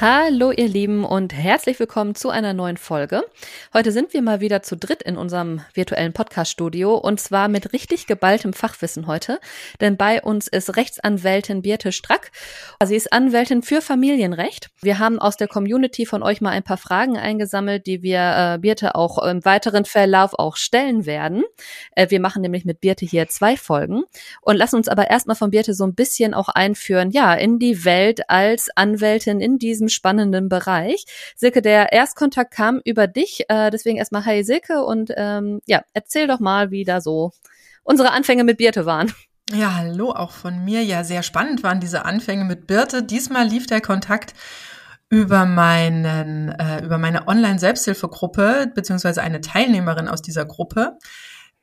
Hallo ihr Lieben und herzlich willkommen zu einer neuen Folge. Heute sind wir mal wieder zu dritt in unserem virtuellen Podcast-Studio und zwar mit richtig geballtem Fachwissen heute, denn bei uns ist Rechtsanwältin Birte Strack. Sie ist Anwältin für Familienrecht. Wir haben aus der Community von euch mal ein paar Fragen eingesammelt, die wir äh, Birte auch im weiteren Verlauf auch stellen werden. Äh, wir machen nämlich mit Birte hier zwei Folgen und lassen uns aber erstmal von Birte so ein bisschen auch einführen, ja, in die Welt als Anwältin in diesem spannenden Bereich. Silke, der Erstkontakt kam über dich, äh, deswegen erstmal Hi Silke und ähm, ja, erzähl doch mal, wie da so unsere Anfänge mit Birte waren. Ja, hallo auch von mir. Ja, sehr spannend waren diese Anfänge mit Birte. Diesmal lief der Kontakt über meinen äh, über meine Online Selbsthilfegruppe beziehungsweise eine Teilnehmerin aus dieser Gruppe,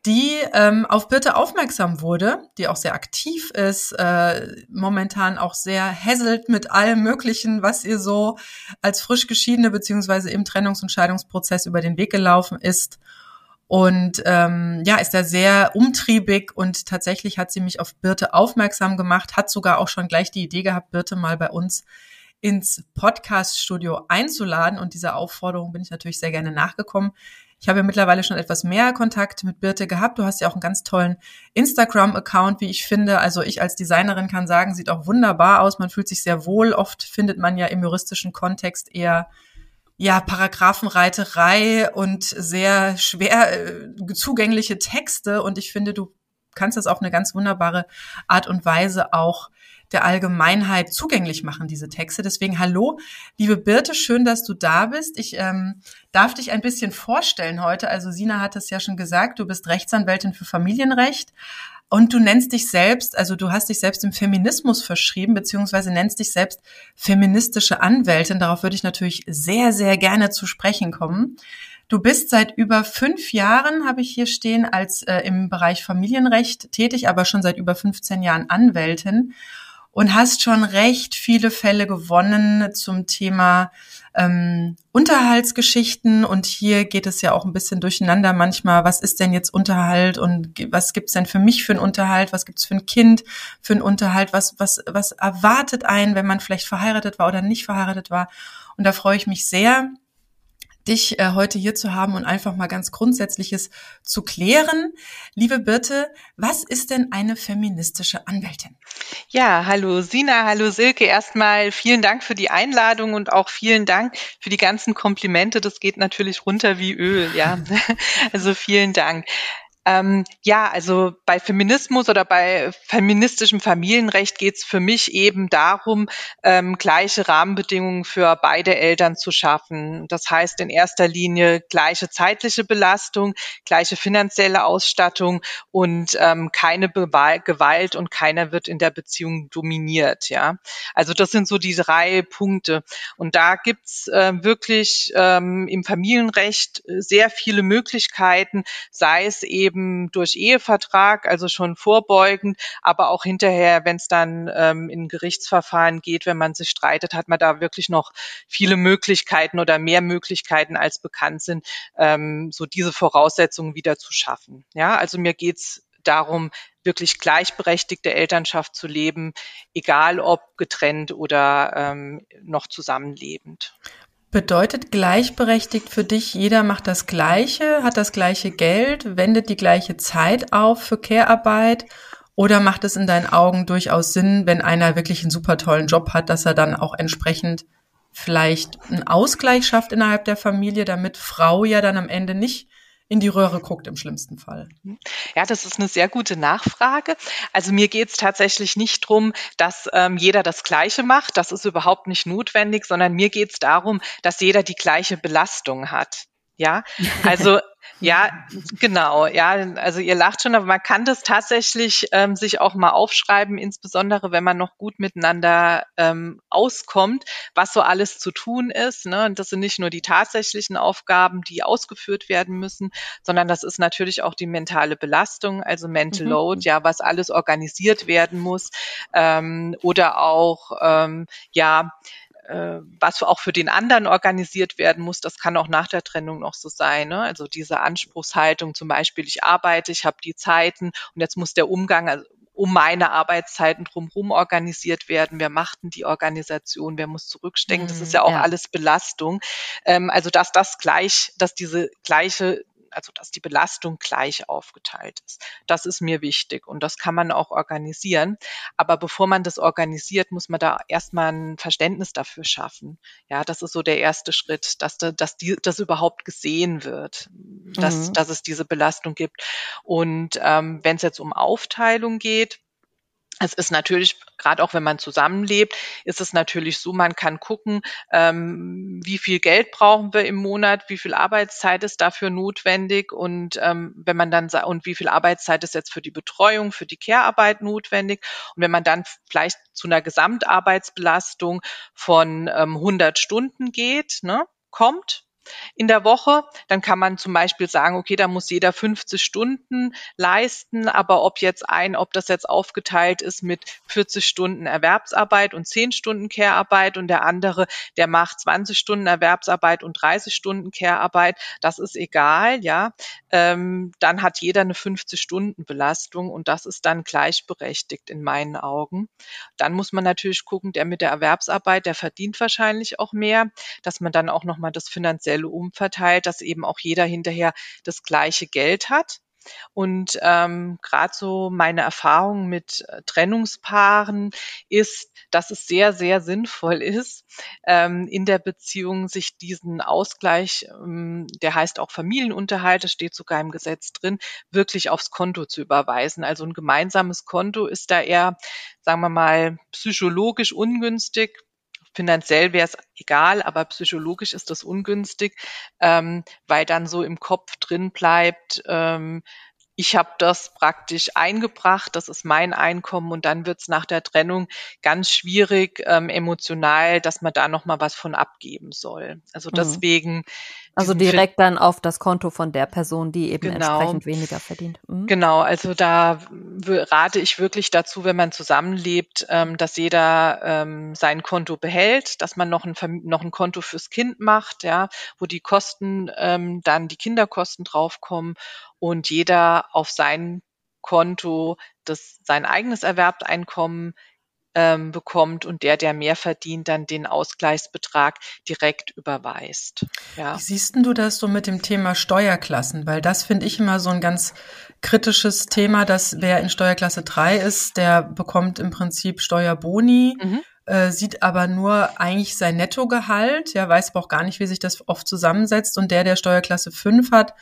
die ähm, auf Birte aufmerksam wurde, die auch sehr aktiv ist, äh, momentan auch sehr hässelt mit allem Möglichen, was ihr so als frisch geschiedene beziehungsweise im Trennungs- und Scheidungsprozess über den Weg gelaufen ist. Und ähm, ja, ist da sehr umtriebig und tatsächlich hat sie mich auf Birte aufmerksam gemacht, hat sogar auch schon gleich die Idee gehabt, Birte mal bei uns ins Podcast-Studio einzuladen. Und dieser Aufforderung bin ich natürlich sehr gerne nachgekommen. Ich habe ja mittlerweile schon etwas mehr Kontakt mit Birte gehabt. Du hast ja auch einen ganz tollen Instagram-Account, wie ich finde. Also ich als Designerin kann sagen, sieht auch wunderbar aus. Man fühlt sich sehr wohl. Oft findet man ja im juristischen Kontext eher ja, Paragraphenreiterei und sehr schwer äh, zugängliche Texte. Und ich finde, du kannst das auf eine ganz wunderbare Art und Weise auch der Allgemeinheit zugänglich machen, diese Texte. Deswegen hallo, liebe Birte, schön, dass du da bist. Ich ähm, darf dich ein bisschen vorstellen heute. Also Sina hat es ja schon gesagt, du bist Rechtsanwältin für Familienrecht. Und du nennst dich selbst, also du hast dich selbst im Feminismus verschrieben, beziehungsweise nennst dich selbst feministische Anwältin. Darauf würde ich natürlich sehr, sehr gerne zu sprechen kommen. Du bist seit über fünf Jahren, habe ich hier stehen, als äh, im Bereich Familienrecht tätig, aber schon seit über 15 Jahren Anwältin und hast schon recht viele Fälle gewonnen zum Thema ähm, Unterhaltsgeschichten. Und hier geht es ja auch ein bisschen durcheinander manchmal. Was ist denn jetzt Unterhalt und was gibt's denn für mich für einen Unterhalt? Was gibt's für ein Kind für einen Unterhalt? Was, was, was erwartet einen, wenn man vielleicht verheiratet war oder nicht verheiratet war? Und da freue ich mich sehr, dich äh, heute hier zu haben und einfach mal ganz Grundsätzliches zu klären. Liebe Birte, was ist denn eine feministische Anwältin? Ja, hallo Sina, hallo Silke. Erstmal vielen Dank für die Einladung und auch vielen Dank für die ganzen Komplimente. Das geht natürlich runter wie Öl, ja. Also vielen Dank. Ähm, ja, also bei Feminismus oder bei feministischem Familienrecht geht es für mich eben darum, ähm, gleiche Rahmenbedingungen für beide Eltern zu schaffen. Das heißt in erster Linie gleiche zeitliche Belastung, gleiche finanzielle Ausstattung und ähm, keine Gewalt und keiner wird in der Beziehung dominiert. Ja, also das sind so die drei Punkte. Und da gibt's äh, wirklich ähm, im Familienrecht sehr viele Möglichkeiten, sei es eben eben durch Ehevertrag, also schon vorbeugend, aber auch hinterher, wenn es dann ähm, in Gerichtsverfahren geht, wenn man sich streitet, hat man da wirklich noch viele Möglichkeiten oder mehr Möglichkeiten als bekannt sind, ähm, so diese Voraussetzungen wieder zu schaffen. Ja, also mir geht's darum, wirklich gleichberechtigte Elternschaft zu leben, egal ob getrennt oder ähm, noch zusammenlebend. Bedeutet gleichberechtigt für dich, jeder macht das Gleiche, hat das gleiche Geld, wendet die gleiche Zeit auf für Care-Arbeit? Oder macht es in deinen Augen durchaus Sinn, wenn einer wirklich einen super tollen Job hat, dass er dann auch entsprechend vielleicht einen Ausgleich schafft innerhalb der Familie, damit Frau ja dann am Ende nicht in die Röhre guckt im schlimmsten Fall. Ja, das ist eine sehr gute Nachfrage. Also mir geht es tatsächlich nicht drum, dass ähm, jeder das Gleiche macht. Das ist überhaupt nicht notwendig, sondern mir geht es darum, dass jeder die gleiche Belastung hat. Ja, also ja, genau. Ja, also ihr lacht schon, aber man kann das tatsächlich ähm, sich auch mal aufschreiben, insbesondere wenn man noch gut miteinander ähm, auskommt, was so alles zu tun ist. Ne? Und das sind nicht nur die tatsächlichen Aufgaben, die ausgeführt werden müssen, sondern das ist natürlich auch die mentale Belastung, also Mental mhm. Load, ja, was alles organisiert werden muss ähm, oder auch ähm, ja äh, was auch für den anderen organisiert werden muss, das kann auch nach der Trennung noch so sein. Ne? Also diese Anspruchshaltung, zum Beispiel, ich arbeite, ich habe die Zeiten und jetzt muss der Umgang, also um meine Arbeitszeiten drumherum organisiert werden. Wer macht denn die Organisation? Wer muss zurückstecken? Das ist ja auch ja. alles Belastung. Ähm, also dass das gleich, dass diese gleiche also dass die Belastung gleich aufgeteilt ist. Das ist mir wichtig und das kann man auch organisieren. Aber bevor man das organisiert, muss man da erstmal ein Verständnis dafür schaffen. Ja, das ist so der erste Schritt, dass, dass die, das überhaupt gesehen wird, dass, mhm. dass es diese Belastung gibt. Und ähm, wenn es jetzt um Aufteilung geht, es ist natürlich, gerade auch wenn man zusammenlebt, ist es natürlich so, man kann gucken, ähm, wie viel Geld brauchen wir im Monat, wie viel Arbeitszeit ist dafür notwendig und ähm, wenn man dann und wie viel Arbeitszeit ist jetzt für die Betreuung, für die Care-Arbeit notwendig. Und wenn man dann vielleicht zu einer Gesamtarbeitsbelastung von ähm, 100 Stunden geht, ne, kommt, in der Woche. Dann kann man zum Beispiel sagen, okay, da muss jeder 50 Stunden leisten, aber ob jetzt ein, ob das jetzt aufgeteilt ist mit 40 Stunden Erwerbsarbeit und 10 Stunden Care-Arbeit und der andere, der macht 20 Stunden Erwerbsarbeit und 30 Stunden Care-Arbeit, das ist egal, ja. Ähm, dann hat jeder eine 50 Stunden Belastung und das ist dann gleichberechtigt in meinen Augen. Dann muss man natürlich gucken, der mit der Erwerbsarbeit, der verdient wahrscheinlich auch mehr, dass man dann auch nochmal das finanziell Modelle umverteilt, dass eben auch jeder hinterher das gleiche Geld hat. Und ähm, gerade so meine Erfahrung mit äh, Trennungspaaren ist, dass es sehr, sehr sinnvoll ist, ähm, in der Beziehung sich diesen Ausgleich, ähm, der heißt auch Familienunterhalt, das steht sogar im Gesetz drin, wirklich aufs Konto zu überweisen. Also ein gemeinsames Konto ist da eher, sagen wir mal, psychologisch ungünstig, Finanziell wäre es egal, aber psychologisch ist das ungünstig, ähm, weil dann so im Kopf drin bleibt, ähm, ich habe das praktisch eingebracht, das ist mein Einkommen und dann wird es nach der Trennung ganz schwierig ähm, emotional, dass man da noch mal was von abgeben soll. Also mhm. deswegen also direkt dann auf das Konto von der Person, die eben genau. entsprechend weniger verdient. Mhm. Genau, also da rate ich wirklich dazu, wenn man zusammenlebt, ähm, dass jeder ähm, sein Konto behält, dass man noch ein, noch ein Konto fürs Kind macht, ja, wo die Kosten ähm, dann die Kinderkosten draufkommen und jeder auf sein Konto das sein eigenes Erwerbseinkommen ähm, bekommt und der, der mehr verdient, dann den Ausgleichsbetrag direkt überweist. Ja. Wie siehst du das so mit dem Thema Steuerklassen? Weil das finde ich immer so ein ganz kritisches Thema, dass wer in Steuerklasse 3 ist, der bekommt im Prinzip Steuerboni. Mhm. Äh, sieht aber nur eigentlich sein Nettogehalt, ja, weiß aber auch gar nicht, wie sich das oft zusammensetzt. Und der, der Steuerklasse 5 hat,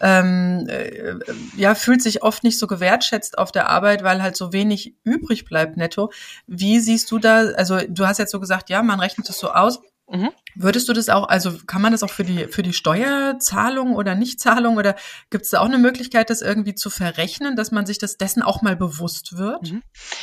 ähm, äh, ja, fühlt sich oft nicht so gewertschätzt auf der Arbeit, weil halt so wenig übrig bleibt netto. Wie siehst du da, also du hast jetzt so gesagt, ja, man rechnet es so aus. Mhm. Würdest du das auch, also kann man das auch für die, für die Steuerzahlung oder Nichtzahlung oder gibt es da auch eine Möglichkeit, das irgendwie zu verrechnen, dass man sich das dessen auch mal bewusst wird? Mhm.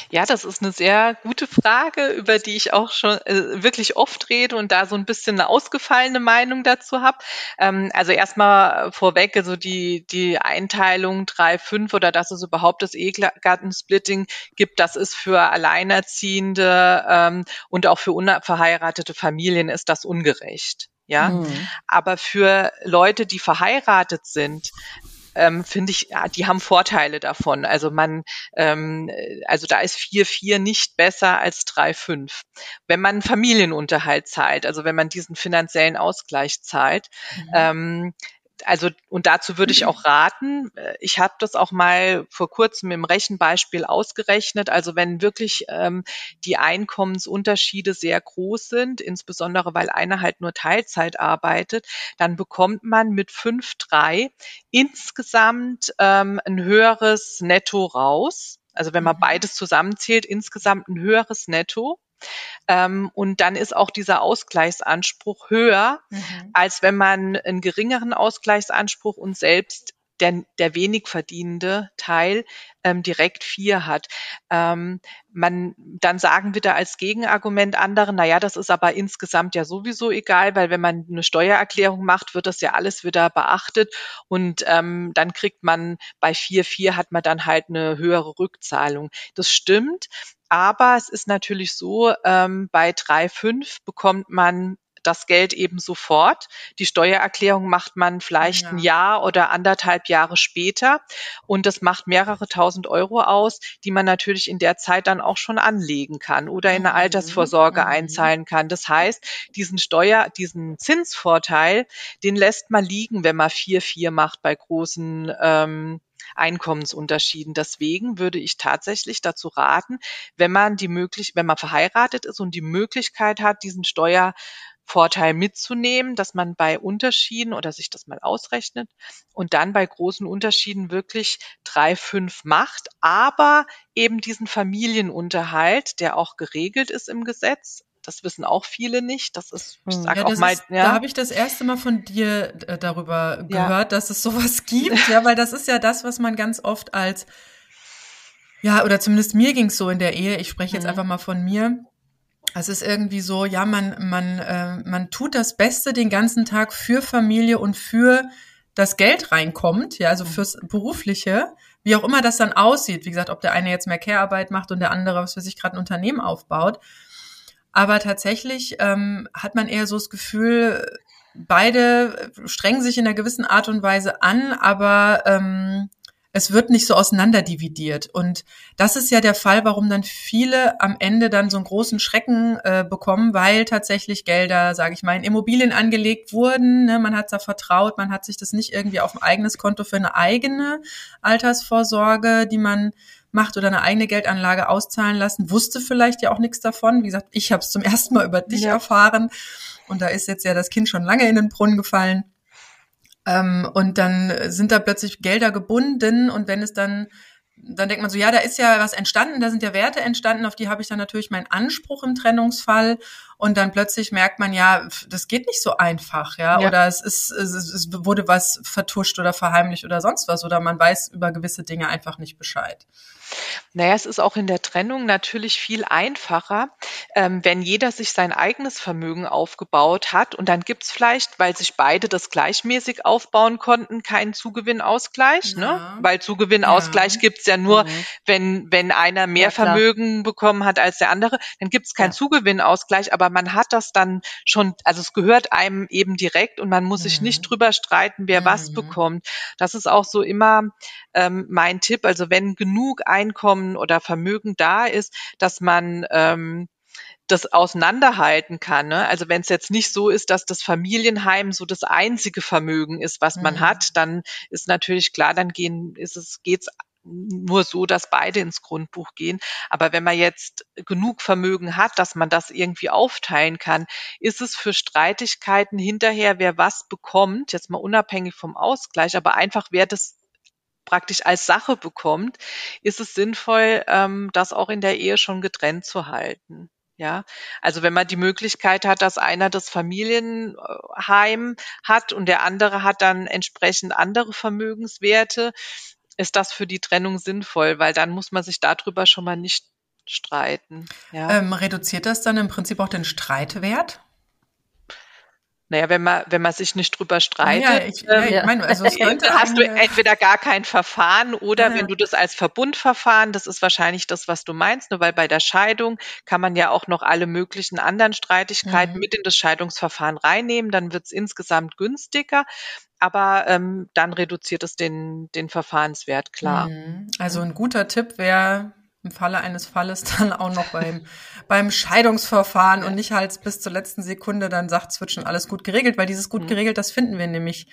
Ja, das ist eine sehr gute Frage, über die ich auch schon äh, wirklich oft rede und da so ein bisschen eine ausgefallene Meinung dazu habe. Ähm, also erstmal vorweg, also die, die Einteilung 3-5 oder dass es überhaupt das Ehegattensplitting gibt, das ist für Alleinerziehende ähm, und auch für unverheiratete Familien ist das ungerecht. Ja, mhm. aber für Leute, die verheiratet sind, ähm, finde ich, ja, die haben Vorteile davon. Also man, ähm, also da ist 4-4 nicht besser als 3-5. Wenn man Familienunterhalt zahlt, also wenn man diesen finanziellen Ausgleich zahlt, mhm. ähm, also und dazu würde ich auch raten, äh, ich habe das auch mal vor kurzem im Rechenbeispiel ausgerechnet, also wenn wirklich ähm, die Einkommensunterschiede sehr groß sind, insbesondere weil einer halt nur Teilzeit arbeitet, dann bekommt man mit 5,3 insgesamt ähm, ein höheres Netto raus. Also wenn man mhm. beides zusammenzählt, insgesamt ein höheres Netto. Ähm, und dann ist auch dieser Ausgleichsanspruch höher, mhm. als wenn man einen geringeren Ausgleichsanspruch und selbst der, der wenig verdienende Teil ähm, direkt vier hat. Ähm, man, dann sagen wir da als Gegenargument anderen, na ja, das ist aber insgesamt ja sowieso egal, weil wenn man eine Steuererklärung macht, wird das ja alles wieder beachtet und ähm, dann kriegt man bei vier vier hat man dann halt eine höhere Rückzahlung. Das stimmt, aber es ist natürlich so, ähm, bei 3,5 bekommt man das Geld eben sofort. Die Steuererklärung macht man vielleicht ja. ein Jahr oder anderthalb Jahre später und das macht mehrere tausend Euro aus, die man natürlich in der Zeit dann auch schon anlegen kann oder in eine mhm. Altersvorsorge mhm. einzahlen kann. Das heißt, diesen Steuer, diesen Zinsvorteil, den lässt man liegen, wenn man 4-4 macht bei großen ähm, Einkommensunterschieden. Deswegen würde ich tatsächlich dazu raten, wenn man die möglich, wenn man verheiratet ist und die Möglichkeit hat, diesen Steuer Vorteil mitzunehmen, dass man bei Unterschieden oder sich das mal ausrechnet und dann bei großen Unterschieden wirklich drei, fünf macht, aber eben diesen Familienunterhalt, der auch geregelt ist im Gesetz, das wissen auch viele nicht. Das ist, ich hm. sag ja, auch mal, ist, ja. da habe ich das erste Mal von dir äh, darüber ja. gehört, dass es sowas gibt, ja, weil das ist ja das, was man ganz oft als ja, oder zumindest mir ging es so in der Ehe. Ich spreche jetzt mhm. einfach mal von mir es ist irgendwie so, ja, man, man, äh, man tut das Beste den ganzen Tag für Familie und für das Geld reinkommt, ja, also mhm. fürs Berufliche, wie auch immer das dann aussieht. Wie gesagt, ob der eine jetzt mehr Care-Arbeit macht und der andere, was für sich gerade ein Unternehmen aufbaut. Aber tatsächlich ähm, hat man eher so das Gefühl, beide strengen sich in einer gewissen Art und Weise an, aber ähm, es wird nicht so auseinanderdividiert. Und das ist ja der Fall, warum dann viele am Ende dann so einen großen Schrecken äh, bekommen, weil tatsächlich Gelder, sage ich mal, in Immobilien angelegt wurden. Ne? Man hat da vertraut, man hat sich das nicht irgendwie auf ein eigenes Konto für eine eigene Altersvorsorge, die man macht oder eine eigene Geldanlage auszahlen lassen, wusste vielleicht ja auch nichts davon. Wie gesagt, ich habe es zum ersten Mal über dich ja. erfahren. Und da ist jetzt ja das Kind schon lange in den Brunnen gefallen. Ähm, und dann sind da plötzlich Gelder gebunden und wenn es dann dann denkt man so, ja, da ist ja was entstanden, da sind ja Werte entstanden, auf die habe ich dann natürlich meinen Anspruch im Trennungsfall und dann plötzlich merkt man, ja, das geht nicht so einfach, ja, ja. oder es ist, es, es wurde was vertuscht oder verheimlicht oder sonst was oder man weiß über gewisse Dinge einfach nicht Bescheid. Naja, es ist auch in der Trennung natürlich viel einfacher, ähm, wenn jeder sich sein eigenes Vermögen aufgebaut hat und dann gibt's vielleicht, weil sich beide das gleichmäßig aufbauen konnten, keinen Zugewinnausgleich, ne? ja. ne? Weil Zugewinnausgleich ja. gibt's ja nur, mhm. wenn, wenn einer mehr ja, Vermögen bekommen hat als der andere, dann gibt's keinen Zugewinnausgleich, aber man hat das dann schon, also es gehört einem eben direkt und man muss mhm. sich nicht mhm. drüber streiten, wer mhm. was bekommt. Das ist auch so immer ähm, mein Tipp. Also wenn genug Einkommen oder Vermögen da ist, dass man ähm, das auseinanderhalten kann. Ne? Also wenn es jetzt nicht so ist, dass das Familienheim so das einzige Vermögen ist, was man mhm. hat, dann ist natürlich klar, dann gehen, ist es, geht's nur so, dass beide ins Grundbuch gehen. Aber wenn man jetzt genug Vermögen hat, dass man das irgendwie aufteilen kann, ist es für Streitigkeiten hinterher, wer was bekommt, jetzt mal unabhängig vom Ausgleich, aber einfach wer das praktisch als Sache bekommt, ist es sinnvoll, ähm, das auch in der Ehe schon getrennt zu halten. Ja, also wenn man die Möglichkeit hat, dass einer das Familienheim hat und der andere hat dann entsprechend andere Vermögenswerte, ist das für die Trennung sinnvoll, weil dann muss man sich darüber schon mal nicht streiten. Ja. Ähm, reduziert das dann im Prinzip auch den Streitwert? Naja, wenn man, wenn man sich nicht drüber streitet, ja, ich, ja, ich meine, also hast du entweder gar kein Verfahren oder ja. wenn du das als Verbundverfahren, das ist wahrscheinlich das, was du meinst, nur weil bei der Scheidung kann man ja auch noch alle möglichen anderen Streitigkeiten mhm. mit in das Scheidungsverfahren reinnehmen, dann wird es insgesamt günstiger. Aber ähm, dann reduziert es den, den Verfahrenswert, klar. Mhm. Also ein guter Tipp wäre, im Falle eines Falles dann auch noch beim, beim Scheidungsverfahren und nicht halt bis zur letzten Sekunde dann sagt, schon alles gut geregelt, weil dieses gut mhm. geregelt, das finden wir nämlich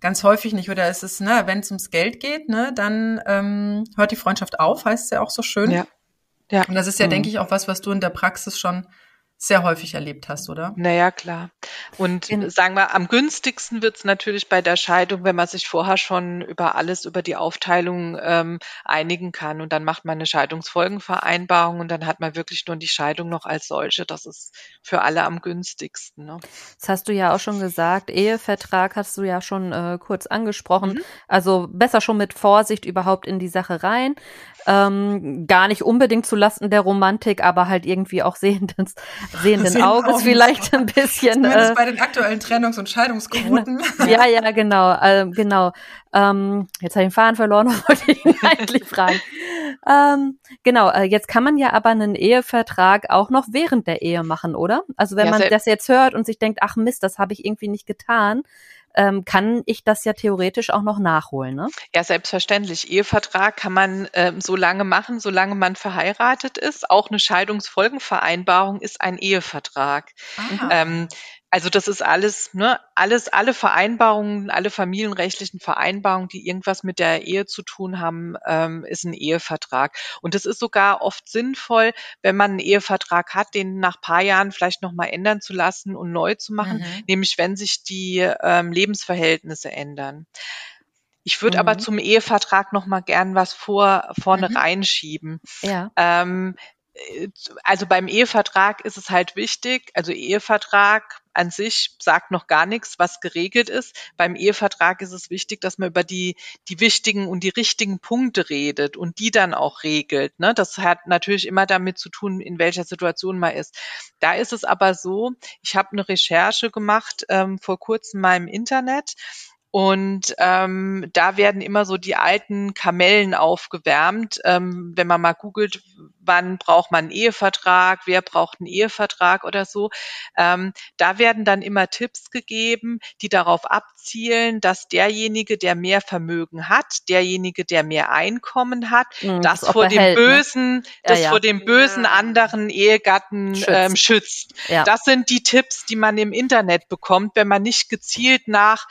ganz häufig nicht. Oder es ist, ne, wenn es ums Geld geht, ne, dann ähm, hört die Freundschaft auf, heißt es ja auch so schön. Ja. ja. Und das ist ja, mhm. denke ich, auch was, was du in der Praxis schon sehr häufig erlebt hast, oder? Naja, klar. Und in, sagen wir, am günstigsten wird es natürlich bei der Scheidung, wenn man sich vorher schon über alles, über die Aufteilung ähm, einigen kann. Und dann macht man eine Scheidungsfolgenvereinbarung und dann hat man wirklich nur die Scheidung noch als solche. Das ist für alle am günstigsten. Ne? Das hast du ja auch schon gesagt. Ehevertrag hast du ja schon äh, kurz angesprochen. Mhm. Also besser schon mit Vorsicht überhaupt in die Sache rein. Ähm, gar nicht unbedingt zu Lasten der Romantik, aber halt irgendwie auch sehenden, sehenden Auges vielleicht ein bisschen. Äh, bei den aktuellen Trennungs- und Scheidungsquoten. ja, ja, genau, äh, genau. Ähm, jetzt habe ich den Faden verloren, wollte ich ihn eigentlich fragen. Ähm, genau, äh, jetzt kann man ja aber einen Ehevertrag auch noch während der Ehe machen, oder? Also wenn ja, man das jetzt hört und sich denkt, ach Mist, das habe ich irgendwie nicht getan, ähm, kann ich das ja theoretisch auch noch nachholen. Ne? Ja, selbstverständlich. Ehevertrag kann man ähm, so lange machen, solange man verheiratet ist. Auch eine Scheidungsfolgenvereinbarung ist ein Ehevertrag. Ähm, also das ist alles, ne, alles, alle Vereinbarungen, alle familienrechtlichen Vereinbarungen, die irgendwas mit der Ehe zu tun haben, ähm, ist ein Ehevertrag. Und es ist sogar oft sinnvoll, wenn man einen Ehevertrag hat, den nach paar Jahren vielleicht nochmal ändern zu lassen und neu zu machen, mhm. nämlich wenn sich die ähm, Lebensverhältnisse ändern. Ich würde mhm. aber zum Ehevertrag noch mal gern was vor vorne mhm. reinschieben. Ja. Ähm, äh, also beim Ehevertrag ist es halt wichtig, also Ehevertrag an sich sagt noch gar nichts, was geregelt ist. Beim Ehevertrag ist es wichtig, dass man über die, die wichtigen und die richtigen Punkte redet und die dann auch regelt. Ne? Das hat natürlich immer damit zu tun, in welcher Situation man ist. Da ist es aber so, ich habe eine Recherche gemacht ähm, vor kurzem mal im Internet und ähm, da werden immer so die alten Kamellen aufgewärmt. Ähm, wenn man mal googelt, wann braucht man einen Ehevertrag, wer braucht einen Ehevertrag oder so. Ähm, da werden dann immer Tipps gegeben, die darauf abzielen, dass derjenige, der mehr Vermögen hat, derjenige, der mehr Einkommen hat, mhm, das, das vor dem behält, ne? bösen, ne? das ja, ja. vor dem bösen anderen Ehegatten schützt. Ähm, schützt. Ja. Das sind die Tipps, die man im Internet bekommt, wenn man nicht gezielt nach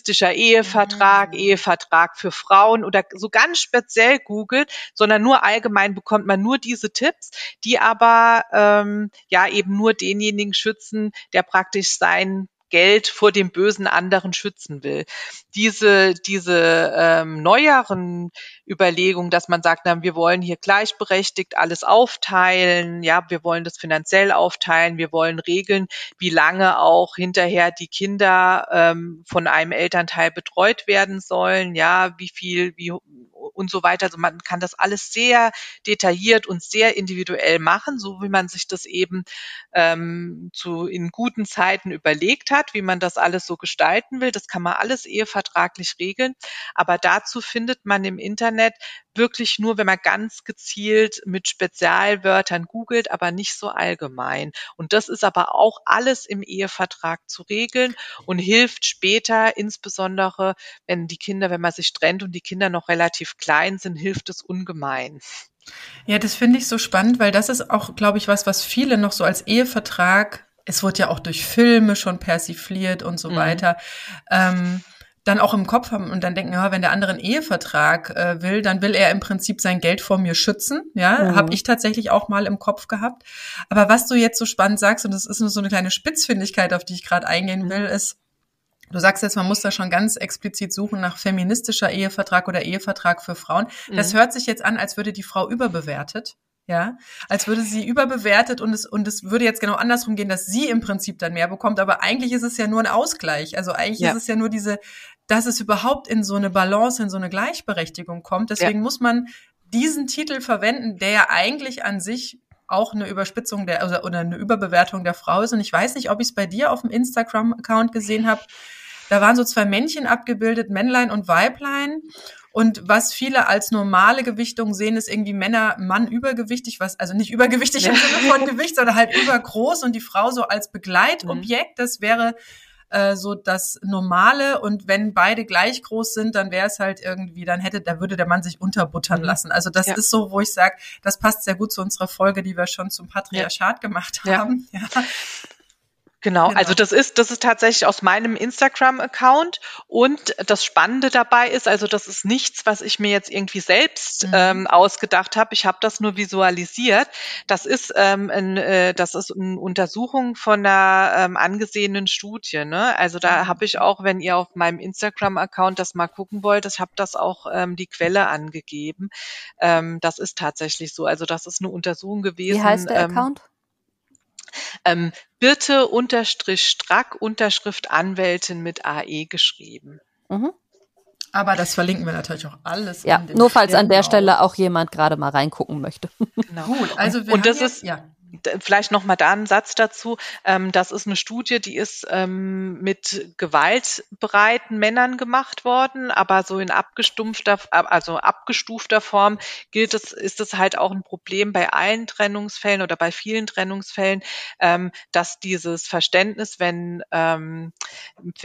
feministischer Ehevertrag, mhm. Ehevertrag für Frauen oder so ganz speziell googelt, sondern nur allgemein bekommt man nur diese Tipps, die aber ähm, ja eben nur denjenigen schützen, der praktisch sein Geld vor dem bösen anderen schützen will. Diese, diese ähm, neueren Überlegungen, dass man sagt, na, wir wollen hier gleichberechtigt alles aufteilen, ja, wir wollen das finanziell aufteilen, wir wollen regeln, wie lange auch hinterher die Kinder ähm, von einem Elternteil betreut werden sollen, ja, wie viel, wie und so weiter. Also man kann das alles sehr detailliert und sehr individuell machen, so wie man sich das eben ähm, zu in guten Zeiten überlegt hat, wie man das alles so gestalten will. Das kann man alles ehevertraglich regeln. Aber dazu findet man im Internet wirklich nur, wenn man ganz gezielt mit Spezialwörtern googelt, aber nicht so allgemein. Und das ist aber auch alles im Ehevertrag zu regeln und hilft später, insbesondere wenn die Kinder, wenn man sich trennt und die Kinder noch relativ klein sind, hilft es ungemein. Ja, das finde ich so spannend, weil das ist auch, glaube ich, was, was viele noch so als Ehevertrag, es wird ja auch durch Filme schon persifliert und so mhm. weiter. Ähm, dann auch im Kopf haben und dann denken, ja, wenn der andere einen Ehevertrag äh, will, dann will er im Prinzip sein Geld vor mir schützen. Ja, mhm. habe ich tatsächlich auch mal im Kopf gehabt. Aber was du jetzt so spannend sagst, und das ist nur so eine kleine Spitzfindigkeit, auf die ich gerade eingehen mhm. will, ist, Du sagst jetzt, man muss da schon ganz explizit suchen nach feministischer Ehevertrag oder Ehevertrag für Frauen. Das mhm. hört sich jetzt an, als würde die Frau überbewertet ja, als würde sie überbewertet und es, und es würde jetzt genau andersrum gehen, dass sie im Prinzip dann mehr bekommt, aber eigentlich ist es ja nur ein Ausgleich. Also eigentlich ja. ist es ja nur diese, dass es überhaupt in so eine Balance, in so eine Gleichberechtigung kommt. Deswegen ja. muss man diesen Titel verwenden, der ja eigentlich an sich auch eine Überspitzung der oder, oder eine Überbewertung der Frau ist. Und ich weiß nicht, ob ich es bei dir auf dem Instagram-Account gesehen habe. Da waren so zwei Männchen abgebildet, Männlein und Weiblein. Und was viele als normale Gewichtung sehen, ist irgendwie Männer, Mann übergewichtig, was, also nicht übergewichtig im Sinne von Gewicht, sondern halt übergroß und die Frau so als Begleitobjekt. Das wäre äh, so das Normale. Und wenn beide gleich groß sind, dann wäre es halt irgendwie, dann hätte, da würde der Mann sich unterbuttern mhm. lassen. Also das ja. ist so, wo ich sage, das passt sehr gut zu unserer Folge, die wir schon zum Patriarchat ja. gemacht haben. Ja. Genau, genau, also das ist, das ist tatsächlich aus meinem Instagram-Account und das Spannende dabei ist, also das ist nichts, was ich mir jetzt irgendwie selbst mhm. ähm, ausgedacht habe. Ich habe das nur visualisiert. Das ist, ähm, ein, äh, das ist eine Untersuchung von einer ähm, angesehenen Studie. Ne? Also da mhm. habe ich auch, wenn ihr auf meinem Instagram-Account das mal gucken wollt, ich habe das auch ähm, die Quelle angegeben. Ähm, das ist tatsächlich so. Also das ist eine Untersuchung gewesen. Wie heißt der ähm, Account? Ähm, Birte unterstrich Strack Unterschrift Anwältin mit AE geschrieben. Mhm. Aber das verlinken wir natürlich auch alles. Ja, nur falls an der Stelle auch jemand gerade mal reingucken möchte. Genau. Gut, also wir und das jetzt, ist ja. Vielleicht noch mal da einen Satz dazu. Ähm, das ist eine Studie, die ist ähm, mit gewaltbereiten Männern gemacht worden, aber so in abgestumpfter, also abgestufter Form gilt es, ist es halt auch ein Problem bei allen Trennungsfällen oder bei vielen Trennungsfällen, ähm, dass dieses Verständnis, wenn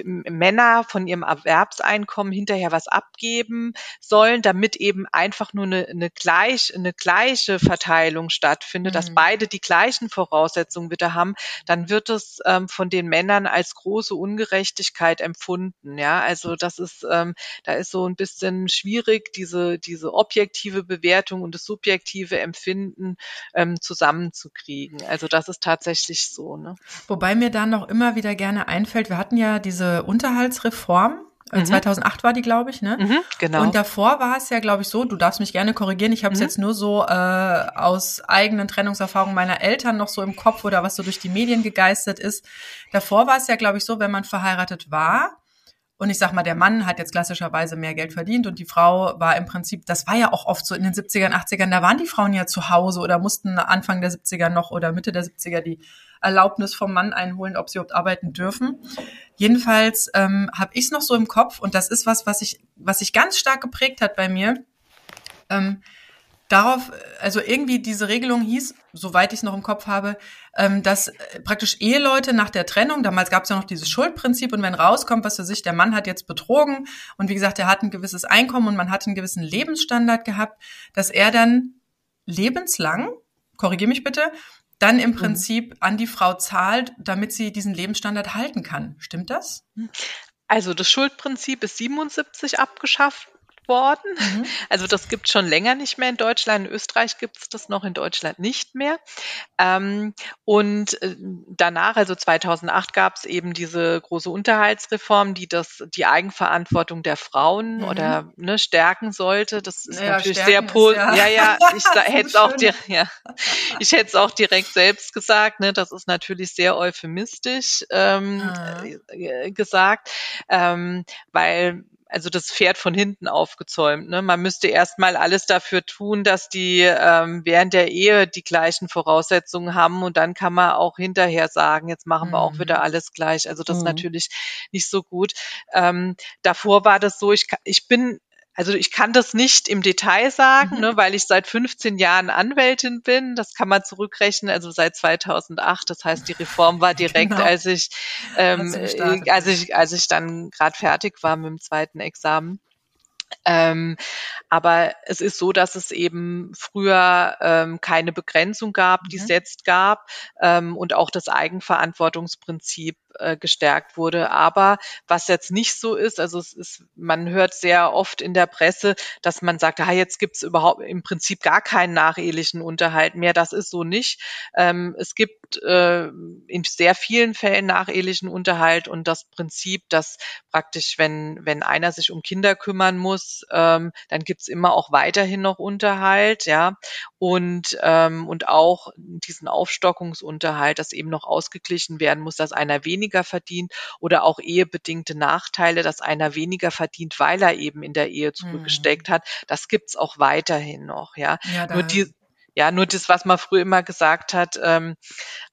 Männer von ihrem Erwerbseinkommen hinterher was abgeben sollen, damit eben einfach nur eine, eine, gleich, eine gleiche Verteilung stattfindet, mhm. dass beide die gleichen Voraussetzungen wieder haben, dann wird es ähm, von den Männern als große Ungerechtigkeit empfunden. Ja, also das ist, ähm, da ist so ein bisschen schwierig, diese, diese objektive Bewertung und das subjektive Empfinden ähm, zusammenzukriegen. Also das ist tatsächlich so. Ne? Wobei mir da noch immer wieder gerne einfällt, wir hatten ja diese Unterhaltsreform 2008 äh, mhm. war die, glaube ich, ne? Mhm, genau. Und davor war es ja, glaube ich, so, du darfst mich gerne korrigieren, ich habe es mhm. jetzt nur so äh, aus eigenen Trennungserfahrungen meiner Eltern noch so im Kopf oder was so durch die Medien gegeistert ist. Davor war es ja, glaube ich, so, wenn man verheiratet war, und ich sag mal, der Mann hat jetzt klassischerweise mehr Geld verdient und die Frau war im Prinzip, das war ja auch oft so in den 70ern, 80ern, da waren die Frauen ja zu Hause oder mussten Anfang der 70er noch oder Mitte der 70er die Erlaubnis vom Mann einholen, ob sie überhaupt arbeiten dürfen. Jedenfalls ähm, habe ich es noch so im Kopf und das ist was, was ich, was sich ganz stark geprägt hat bei mir. Ähm, darauf, also irgendwie diese Regelung hieß, soweit ich es noch im Kopf habe, ähm, dass äh, praktisch Eheleute nach der Trennung, damals gab es ja noch dieses Schuldprinzip und wenn rauskommt, was für sich, der Mann hat jetzt betrogen und wie gesagt, er hat ein gewisses Einkommen und man hat einen gewissen Lebensstandard gehabt, dass er dann lebenslang, korrigiere mich bitte, dann im mhm. Prinzip an die Frau zahlt, damit sie diesen Lebensstandard halten kann. Stimmt das? Also das Schuldprinzip ist 77 abgeschafft worden. Mhm. Also das gibt schon länger nicht mehr in Deutschland. In Österreich gibt es das noch, in Deutschland nicht mehr. Ähm, und äh, danach, also 2008, gab es eben diese große Unterhaltsreform, die das die Eigenverantwortung der Frauen mhm. oder ne, stärken sollte. Das ist ja, natürlich sehr positiv. Ja. ja, ja, ich hätte es auch direkt, ja, ich hätte es auch direkt selbst gesagt. Ne, das ist natürlich sehr euphemistisch ähm. Äh, gesagt, ähm, weil also das Pferd von hinten aufgezäumt. Ne? Man müsste erstmal alles dafür tun, dass die ähm, während der Ehe die gleichen Voraussetzungen haben und dann kann man auch hinterher sagen, jetzt machen wir mhm. auch wieder alles gleich. Also das mhm. ist natürlich nicht so gut. Ähm, davor war das so, ich, ich bin also ich kann das nicht im Detail sagen, mhm. ne, weil ich seit 15 Jahren Anwältin bin. Das kann man zurückrechnen, also seit 2008. Das heißt, die Reform war direkt, genau. als ich, ähm, äh, als ich, als ich dann gerade fertig war mit dem zweiten Examen. Ähm, aber es ist so, dass es eben früher ähm, keine Begrenzung gab, die es mhm. jetzt gab ähm, und auch das Eigenverantwortungsprinzip äh, gestärkt wurde. Aber was jetzt nicht so ist, also es ist, man hört sehr oft in der Presse, dass man sagt, ah, jetzt gibt es überhaupt im Prinzip gar keinen nachehelichen Unterhalt mehr. Das ist so nicht. Ähm, es gibt äh, in sehr vielen Fällen nachehelichen Unterhalt und das Prinzip, dass praktisch, wenn, wenn einer sich um Kinder kümmern muss, ähm, dann gibt's immer auch weiterhin noch Unterhalt, ja. Und, ähm, und auch diesen Aufstockungsunterhalt, dass eben noch ausgeglichen werden muss, dass einer weniger weniger verdient oder auch ehebedingte Nachteile, dass einer weniger verdient, weil er eben in der Ehe zurückgesteckt mhm. hat. Das gibt's auch weiterhin noch, ja. ja Nur die, ja, nur das, was man früher immer gesagt hat, ähm,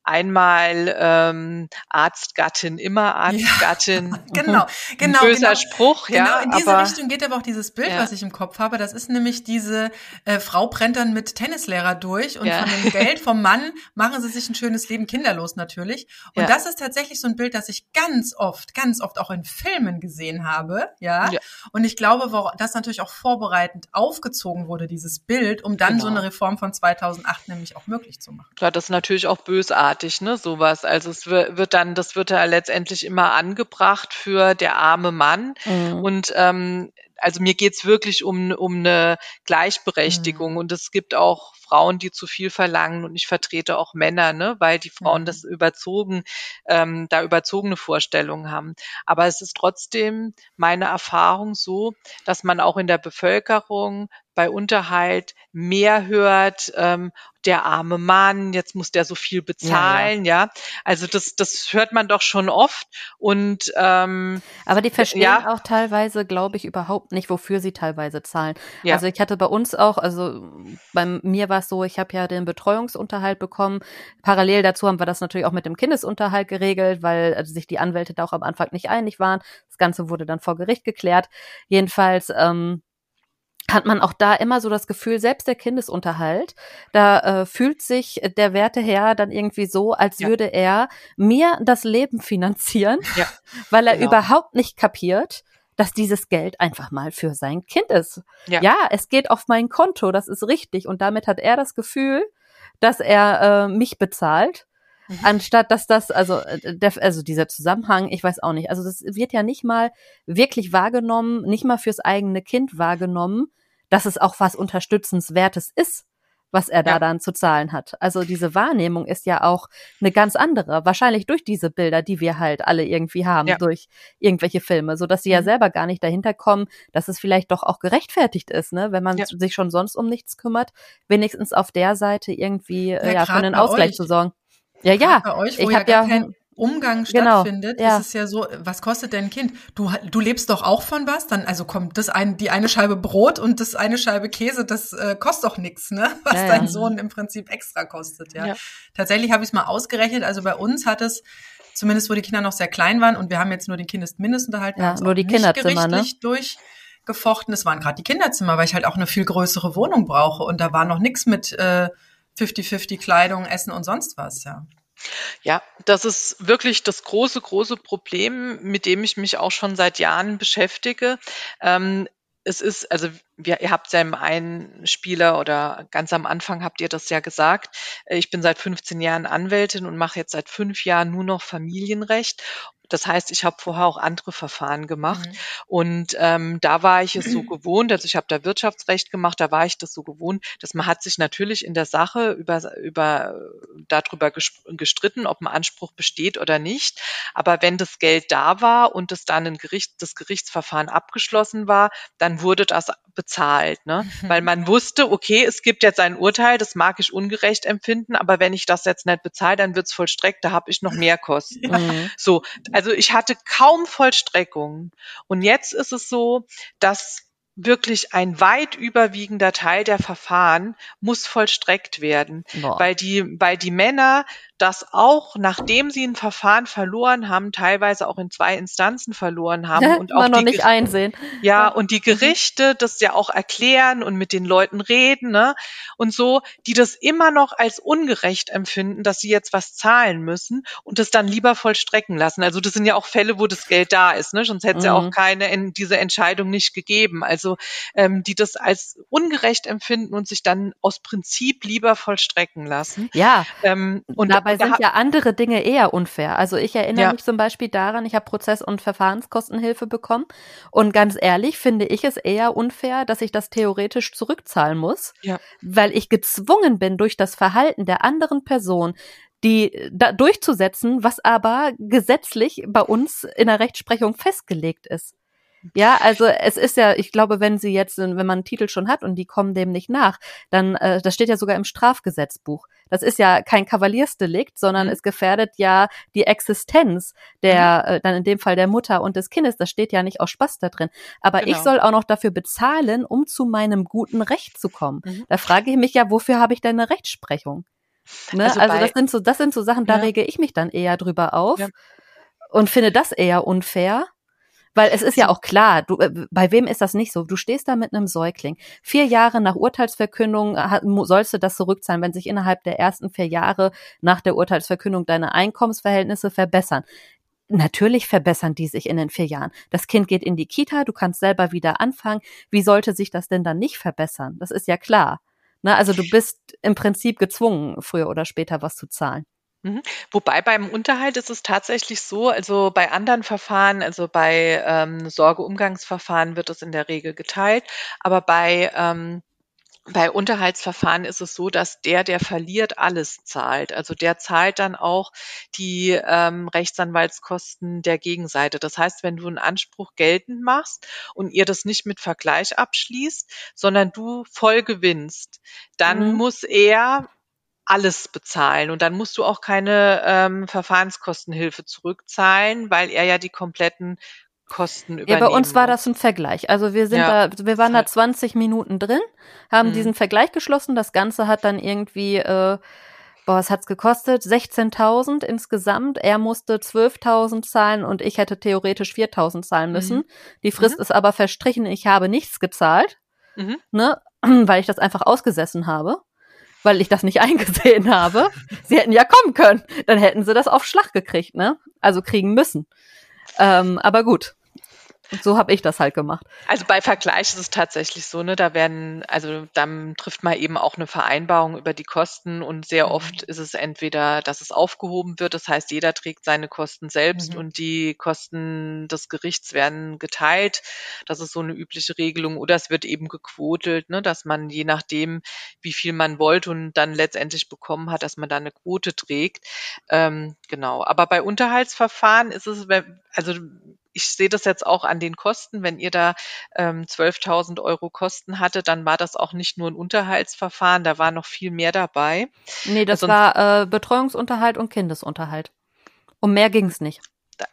einmal ähm, Arztgattin, immer Arztgattin. Ja, genau, genau. Ein böser genau, Spruch, ja. Genau, in diese aber, Richtung geht aber auch dieses Bild, ja. was ich im Kopf habe. Das ist nämlich diese äh, Frau brennt dann mit Tennislehrer durch und ja. von dem Geld vom Mann machen sie sich ein schönes Leben, kinderlos natürlich. Und das ist tatsächlich so ein Bild, das ich ganz oft, ganz oft auch in Filmen gesehen habe, ja. Und ich glaube, wo das natürlich auch vorbereitend aufgezogen wurde, dieses Bild, um dann genau. so eine Reform von 2008 nämlich auch möglich zu machen. Klar, das ist natürlich auch bösartig ne, sowas. Also es wird dann, das wird ja letztendlich immer angebracht für der arme Mann. Mhm. Und ähm, also mir geht's wirklich um, um eine Gleichberechtigung. Mhm. Und es gibt auch Frauen, die zu viel verlangen und ich vertrete auch Männer, ne, weil die Frauen mhm. das überzogen, ähm, da überzogene Vorstellungen haben. Aber es ist trotzdem meine Erfahrung so, dass man auch in der Bevölkerung bei Unterhalt mehr hört, ähm, der arme Mann, jetzt muss der so viel bezahlen, ja. ja. Also das, das hört man doch schon oft. Und ähm, aber die verstehen ja. auch teilweise, glaube ich, überhaupt nicht, wofür sie teilweise zahlen. Ja. Also ich hatte bei uns auch, also bei mir war es so, ich habe ja den Betreuungsunterhalt bekommen. Parallel dazu haben wir das natürlich auch mit dem Kindesunterhalt geregelt, weil also sich die Anwälte da auch am Anfang nicht einig waren. Das Ganze wurde dann vor Gericht geklärt. Jedenfalls ähm, hat man auch da immer so das Gefühl, selbst der Kindesunterhalt, da äh, fühlt sich der Werteherr dann irgendwie so, als ja. würde er mir das Leben finanzieren, ja, weil er genau. überhaupt nicht kapiert, dass dieses Geld einfach mal für sein Kind ist. Ja. ja, es geht auf mein Konto, das ist richtig. Und damit hat er das Gefühl, dass er äh, mich bezahlt. Mhm. Anstatt dass das, also, äh, der, also dieser Zusammenhang, ich weiß auch nicht. Also das wird ja nicht mal wirklich wahrgenommen, nicht mal fürs eigene Kind wahrgenommen, dass es auch was Unterstützenswertes ist was er da dann zu zahlen hat. Also diese Wahrnehmung ist ja auch eine ganz andere, wahrscheinlich durch diese Bilder, die wir halt alle irgendwie haben, ja. durch irgendwelche Filme, so dass sie mhm. ja selber gar nicht dahinter kommen, dass es vielleicht doch auch gerechtfertigt ist, ne, wenn man ja. sich schon sonst um nichts kümmert, wenigstens auf der Seite irgendwie ja, ja für einen Ausgleich euch. zu sorgen. Ja, ja. Bei euch, wo ich habe ja kein Umgang genau, stattfindet, ja. ist es ja so, was kostet dein Kind? Du, du lebst doch auch von was? Dann, also kommt das ein, die eine Scheibe Brot und das eine Scheibe Käse, das äh, kostet doch nichts, ne? Was ja, dein ja. Sohn im Prinzip extra kostet, ja. Tatsächlich habe ich es mal ausgerechnet. Also bei uns hat es, zumindest wo die Kinder noch sehr klein waren und wir haben jetzt nur den Kindesmindestunterhalt, ja, nur die Kinderzimmer, ne? durchgefochten. Es waren gerade die Kinderzimmer, weil ich halt auch eine viel größere Wohnung brauche und da war noch nichts mit äh, 50-50 Kleidung, Essen und sonst was, ja. Ja, das ist wirklich das große, große Problem, mit dem ich mich auch schon seit Jahren beschäftige. Ähm, es ist, also wir, ihr habt ja im einen Spieler oder ganz am Anfang habt ihr das ja gesagt. Ich bin seit 15 Jahren Anwältin und mache jetzt seit fünf Jahren nur noch Familienrecht. Das heißt, ich habe vorher auch andere Verfahren gemacht. Mhm. Und ähm, da war ich es so gewohnt, also ich habe da Wirtschaftsrecht gemacht, da war ich das so gewohnt, dass man hat sich natürlich in der Sache über, über darüber gestritten, ob ein Anspruch besteht oder nicht. Aber wenn das Geld da war und es dann ein Gericht, das Gerichtsverfahren abgeschlossen war, dann wurde das bezahlt. Ne? Mhm. Weil man wusste, okay, es gibt jetzt ein Urteil, das mag ich ungerecht empfinden, aber wenn ich das jetzt nicht bezahle, dann wird's vollstreckt, da habe ich noch mehr Kosten. Mhm. So, also ich hatte kaum Vollstreckungen. Und jetzt ist es so, dass wirklich ein weit überwiegender Teil der Verfahren muss vollstreckt werden, Boah. weil die, weil die Männer das auch, nachdem sie ein Verfahren verloren haben, teilweise auch in zwei Instanzen verloren haben und auch noch nicht einsehen. Ja, und die mhm. Gerichte das ja auch erklären und mit den Leuten reden, ne? Und so, die das immer noch als ungerecht empfinden, dass sie jetzt was zahlen müssen und das dann lieber vollstrecken lassen. Also das sind ja auch Fälle, wo das Geld da ist, ne? Sonst hätte es mhm. ja auch mhm. keine in diese Entscheidung nicht gegeben. Also ähm, die das als ungerecht empfinden und sich dann aus Prinzip lieber vollstrecken lassen. Ja. Ähm, und dabei Dabei sind ja andere Dinge eher unfair. Also ich erinnere ja. mich zum Beispiel daran, ich habe Prozess- und Verfahrenskostenhilfe bekommen. Und ganz ehrlich finde ich es eher unfair, dass ich das theoretisch zurückzahlen muss, ja. weil ich gezwungen bin, durch das Verhalten der anderen Person die da durchzusetzen, was aber gesetzlich bei uns in der Rechtsprechung festgelegt ist. Ja, also es ist ja, ich glaube, wenn sie jetzt, wenn man einen Titel schon hat und die kommen dem nicht nach, dann, äh, das steht ja sogar im Strafgesetzbuch. Das ist ja kein Kavaliersdelikt, sondern mhm. es gefährdet ja die Existenz der, mhm. äh, dann in dem Fall der Mutter und des Kindes. Das steht ja nicht aus Spaß da drin. Aber genau. ich soll auch noch dafür bezahlen, um zu meinem guten Recht zu kommen. Mhm. Da frage ich mich ja, wofür habe ich denn eine Rechtsprechung? Ne? Also, also das sind so, das sind so Sachen, da ja. rege ich mich dann eher drüber auf ja. und finde das eher unfair. Weil es ist ja auch klar, du, äh, bei wem ist das nicht so? Du stehst da mit einem Säugling. Vier Jahre nach Urteilsverkündung äh, sollst du das zurückzahlen, wenn sich innerhalb der ersten vier Jahre nach der Urteilsverkündung deine Einkommensverhältnisse verbessern. Natürlich verbessern die sich in den vier Jahren. Das Kind geht in die Kita, du kannst selber wieder anfangen. Wie sollte sich das denn dann nicht verbessern? Das ist ja klar. Na, also du bist im Prinzip gezwungen, früher oder später was zu zahlen. Mhm. Wobei beim Unterhalt ist es tatsächlich so, also bei anderen Verfahren, also bei ähm, Sorgeumgangsverfahren wird es in der Regel geteilt, aber bei ähm, bei Unterhaltsverfahren ist es so, dass der, der verliert, alles zahlt. Also der zahlt dann auch die ähm, Rechtsanwaltskosten der Gegenseite. Das heißt, wenn du einen Anspruch geltend machst und ihr das nicht mit Vergleich abschließt, sondern du voll gewinnst, dann mhm. muss er alles bezahlen. Und dann musst du auch keine ähm, Verfahrenskostenhilfe zurückzahlen, weil er ja die kompletten Kosten übernehmen. Ja, bei uns war das ein Vergleich. Also wir sind ja, da, wir waren da 20 Minuten drin, haben mhm. diesen Vergleich geschlossen. Das Ganze hat dann irgendwie, äh, boah, was hat's gekostet? 16.000 insgesamt. Er musste 12.000 zahlen und ich hätte theoretisch 4.000 zahlen mhm. müssen. Mhm. Die Frist mhm. ist aber verstrichen. Ich habe nichts gezahlt, mhm. ne, weil ich das einfach ausgesessen habe weil ich das nicht eingesehen habe. Sie hätten ja kommen können. Dann hätten sie das auf Schlag gekriegt, ne? Also kriegen müssen. Ähm, aber gut. So habe ich das halt gemacht. Also bei Vergleich ist es tatsächlich so, ne, da werden, also dann trifft man eben auch eine Vereinbarung über die Kosten und sehr mhm. oft ist es entweder, dass es aufgehoben wird, das heißt, jeder trägt seine Kosten selbst mhm. und die Kosten des Gerichts werden geteilt. Das ist so eine übliche Regelung oder es wird eben gequotelt, ne, dass man je nachdem, wie viel man wollte und dann letztendlich bekommen hat, dass man da eine Quote trägt. Ähm, genau. Aber bei Unterhaltsverfahren ist es, also ich sehe das jetzt auch an den Kosten. Wenn ihr da ähm, 12.000 Euro Kosten hatte, dann war das auch nicht nur ein Unterhaltsverfahren, da war noch viel mehr dabei. Nee, das also, war äh, Betreuungsunterhalt und Kindesunterhalt. Um mehr ging es nicht. Da,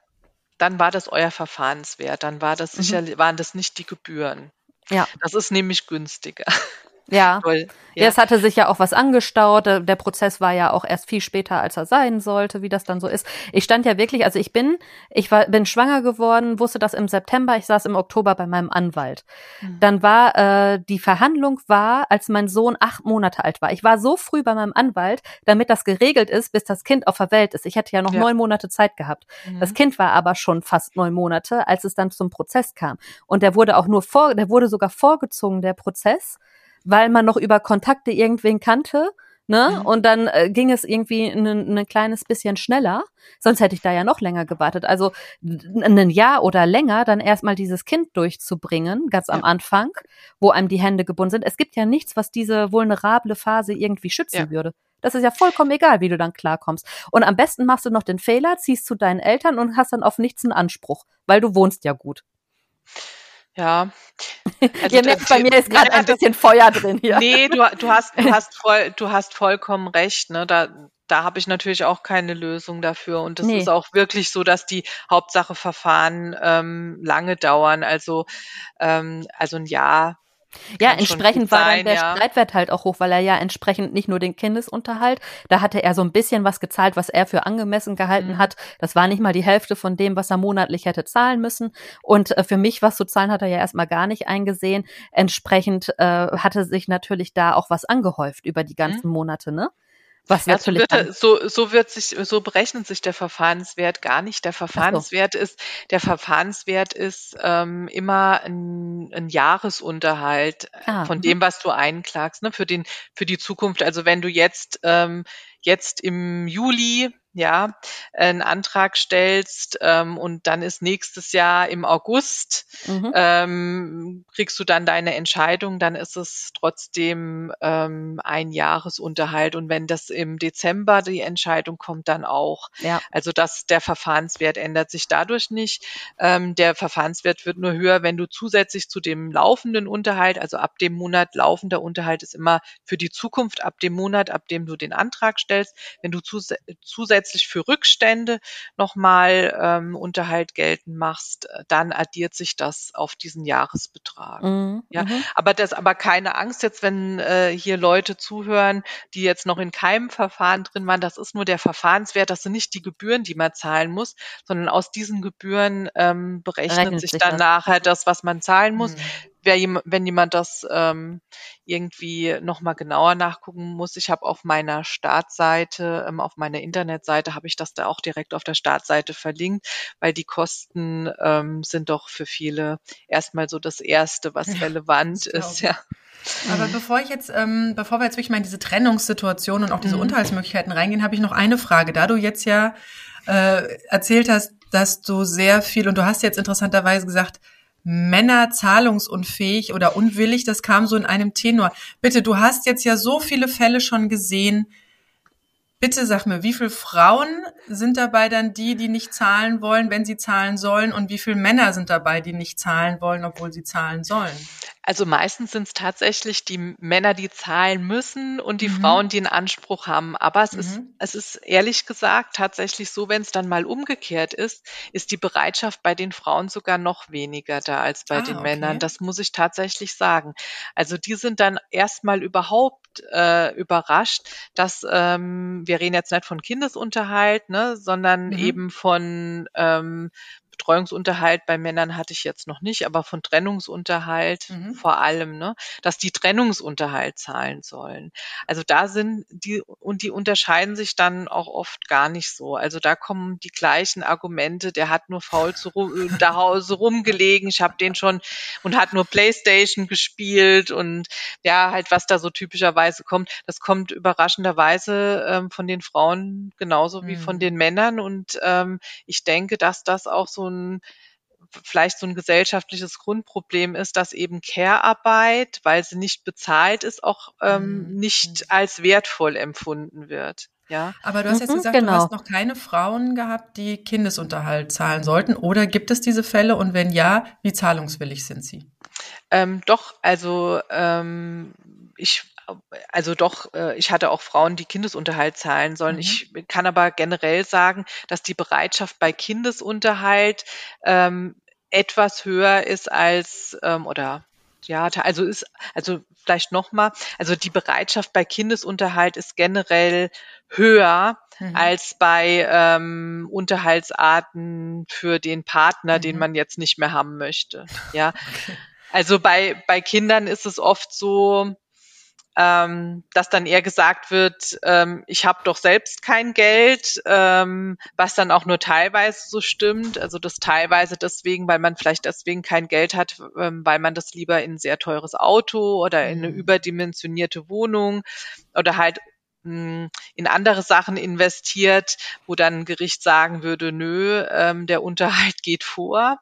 dann war das euer Verfahrenswert. Dann war das mhm. sicher, waren das nicht die Gebühren. Ja. Das ist nämlich günstiger. Ja. Toll. Ja. ja, es hatte sich ja auch was angestaut. Der Prozess war ja auch erst viel später, als er sein sollte, wie das dann so ist. Ich stand ja wirklich, also ich bin, ich war, bin schwanger geworden, wusste das im September, ich saß im Oktober bei meinem Anwalt. Mhm. Dann war äh, die Verhandlung war, als mein Sohn acht Monate alt war. Ich war so früh bei meinem Anwalt, damit das geregelt ist, bis das Kind auf der Welt ist. Ich hätte ja noch ja. neun Monate Zeit gehabt. Mhm. Das Kind war aber schon fast neun Monate, als es dann zum Prozess kam. Und der wurde auch nur vor, der wurde sogar vorgezogen, der Prozess weil man noch über Kontakte irgendwen kannte. Ne? Mhm. Und dann äh, ging es irgendwie ein, ein kleines bisschen schneller. Sonst hätte ich da ja noch länger gewartet. Also ein Jahr oder länger dann erstmal dieses Kind durchzubringen, ganz ja. am Anfang, wo einem die Hände gebunden sind. Es gibt ja nichts, was diese vulnerable Phase irgendwie schützen ja. würde. Das ist ja vollkommen egal, wie du dann klarkommst. Und am besten machst du noch den Fehler, ziehst zu deinen Eltern und hast dann auf nichts einen Anspruch, weil du wohnst ja gut. Ja. Also Ihr merkt, bei mir ist gerade ein bisschen Feuer drin hier. Nee, du, du hast, du hast voll, du hast vollkommen recht, ne? Da, da habe ich natürlich auch keine Lösung dafür. Und es nee. ist auch wirklich so, dass die Hauptsache Verfahren ähm, lange dauern. Also, ähm, also ein Jahr ja, entsprechend war dann der ja. Streitwert halt auch hoch, weil er ja entsprechend nicht nur den Kindesunterhalt, da hatte er so ein bisschen was gezahlt, was er für angemessen gehalten mhm. hat. Das war nicht mal die Hälfte von dem, was er monatlich hätte zahlen müssen. Und äh, für mich was zu zahlen hat er ja erstmal gar nicht eingesehen. Entsprechend äh, hatte sich natürlich da auch was angehäuft über die ganzen mhm. Monate, ne? Was natürlich so, so, so wird sich, so berechnet sich der Verfahrenswert gar nicht. Der Verfahrenswert so. ist, der Verfahrenswert ist ähm, immer ein, ein Jahresunterhalt ah, von mhm. dem, was du einklagst, ne, für den, für die Zukunft. Also wenn du jetzt ähm, jetzt im Juli ja, einen Antrag stellst ähm, und dann ist nächstes Jahr im August, mhm. ähm, kriegst du dann deine Entscheidung, dann ist es trotzdem ähm, ein Jahresunterhalt. Und wenn das im Dezember die Entscheidung kommt, dann auch. Ja. Also das, der Verfahrenswert ändert sich dadurch nicht. Ähm, der Verfahrenswert wird nur höher, wenn du zusätzlich zu dem laufenden Unterhalt, also ab dem Monat laufender Unterhalt ist immer für die Zukunft, ab dem Monat, ab dem du den Antrag stellst, wenn du zus zusätzlich zusätzlich für Rückstände nochmal ähm, Unterhalt geltend machst, äh, dann addiert sich das auf diesen Jahresbetrag. Mhm. Ja, mhm. aber das, aber keine Angst jetzt, wenn äh, hier Leute zuhören, die jetzt noch in keinem Verfahren drin waren. Das ist nur der Verfahrenswert. Das sind nicht die Gebühren, die man zahlen muss, sondern aus diesen Gebühren ähm, berechnet Rechnet sich dann das. nachher das, was man zahlen muss. Mhm wer, wenn jemand das ähm, irgendwie nochmal genauer nachgucken muss, ich habe auf meiner Startseite, ähm, auf meiner Internetseite, habe ich das da auch direkt auf der Startseite verlinkt, weil die Kosten ähm, sind doch für viele erstmal so das Erste, was ja, relevant ist. Ja. Aber bevor ich jetzt, ähm, bevor wir jetzt wirklich mal in diese Trennungssituation und auch diese mhm. Unterhaltsmöglichkeiten reingehen, habe ich noch eine Frage. Da du jetzt ja äh, erzählt hast, dass du sehr viel und du hast jetzt interessanterweise gesagt, Männer zahlungsunfähig oder unwillig, das kam so in einem Tenor. Bitte, du hast jetzt ja so viele Fälle schon gesehen. Bitte sag mir, wie viele Frauen sind dabei dann die, die nicht zahlen wollen, wenn sie zahlen sollen? Und wie viele Männer sind dabei, die nicht zahlen wollen, obwohl sie zahlen sollen? Also meistens sind es tatsächlich die Männer, die zahlen müssen und die Mhm. Frauen, die einen Anspruch haben. Aber es ist, Mhm. es ist ehrlich gesagt tatsächlich so, wenn es dann mal umgekehrt ist, ist die Bereitschaft bei den Frauen sogar noch weniger da als bei Ah, den okay. Männern. Das muss ich tatsächlich sagen. Also die sind dann erstmal überhaupt äh, überrascht, dass ähm, wir reden jetzt nicht von Kindesunterhalt, ne, sondern Mhm. eben von ähm, Betreuungsunterhalt bei Männern hatte ich jetzt noch nicht, aber von Trennungsunterhalt Mhm. vor allem, ne, dass die Trennungsunterhalt zahlen sollen. Also da sind die und die unterscheiden sich dann auch oft gar nicht so. Also da kommen die gleichen Argumente, der hat nur faul zu ru da Hause rumgelegen, ich habe den schon und hat nur Playstation gespielt und ja, halt was da so typischerweise kommt, das kommt überraschenderweise ähm, von den Frauen genauso wie von Mhm. den Männern und ähm, ich denke, dass das auch so ein vielleicht so ein gesellschaftliches Grundproblem ist, dass eben Care-Arbeit, weil sie nicht bezahlt ist, auch ähm, Mhm. nicht als wertvoll empfunden wird. Ja. Aber du hast jetzt Mhm, gesagt, du genau. hast noch keine Frauen gehabt, die Kindesunterhalt zahlen sollten. Oder gibt es diese Fälle? Und wenn ja, wie zahlungswillig sind sie? Ähm, doch, also ähm, ich also doch, äh, ich hatte auch Frauen, die Kindesunterhalt zahlen sollen. Mhm. Ich kann aber generell sagen, dass die Bereitschaft bei Kindesunterhalt ähm, etwas höher ist als ähm, oder ja, also ist also vielleicht noch mal, also die Bereitschaft bei Kindesunterhalt ist generell höher Mhm. als bei ähm, Unterhaltsarten für den Partner, den Mhm. man jetzt nicht mehr haben möchte. Ja, Okay. also bei, bei Kindern ist es oft so, ähm, dass dann eher gesagt wird, ähm, ich habe doch selbst kein Geld, ähm, was dann auch nur teilweise so stimmt. Also das teilweise deswegen, weil man vielleicht deswegen kein Geld hat, ähm, weil man das lieber in ein sehr teures Auto oder in eine Mhm. überdimensionierte Wohnung oder halt in andere Sachen investiert, wo dann ein Gericht sagen würde, nö, ähm, der Unterhalt geht vor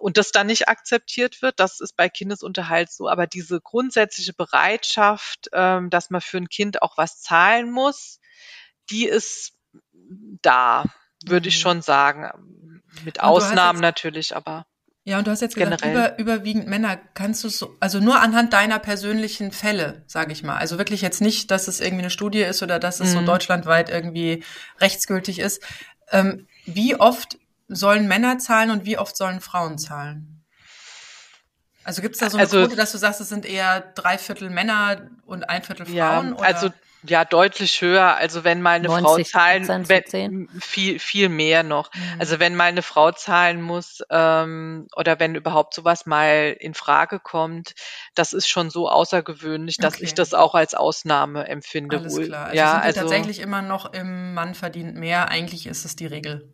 und das dann nicht akzeptiert wird. Das ist bei Kindesunterhalt so. Aber diese grundsätzliche Bereitschaft, ähm, dass man für ein Kind auch was zahlen muss, die ist da, würde ich Mhm. schon sagen. Mit Ausnahmen jetzt- natürlich, aber Ja, und du hast jetzt gesagt, Generell. über, überwiegend Männer. Kannst du so, also nur anhand deiner persönlichen Fälle, sage ich mal. Also wirklich jetzt nicht, dass es irgendwie eine Studie ist oder dass es so Mhm. deutschlandweit irgendwie rechtsgültig ist. Ähm, wie oft sollen Männer zahlen und wie oft sollen Frauen zahlen? Also gibt es da so eine Also- Quote, dass du sagst, es sind eher drei Viertel Männer und ein Viertel ja, Frauen? oder? also ja, deutlich höher. Also wenn mal eine Frau 90% zahlen, wenn, 10. viel, viel mehr noch. Mhm. Also wenn mal eine Frau zahlen muss ähm, oder wenn überhaupt sowas mal in Frage kommt, das ist schon so außergewöhnlich, dass Okay. ich das auch als Ausnahme empfinde. Alles wohl. klar. Also ja, sind wir also tatsächlich immer noch im Mann verdient mehr. Eigentlich ist es die Regel.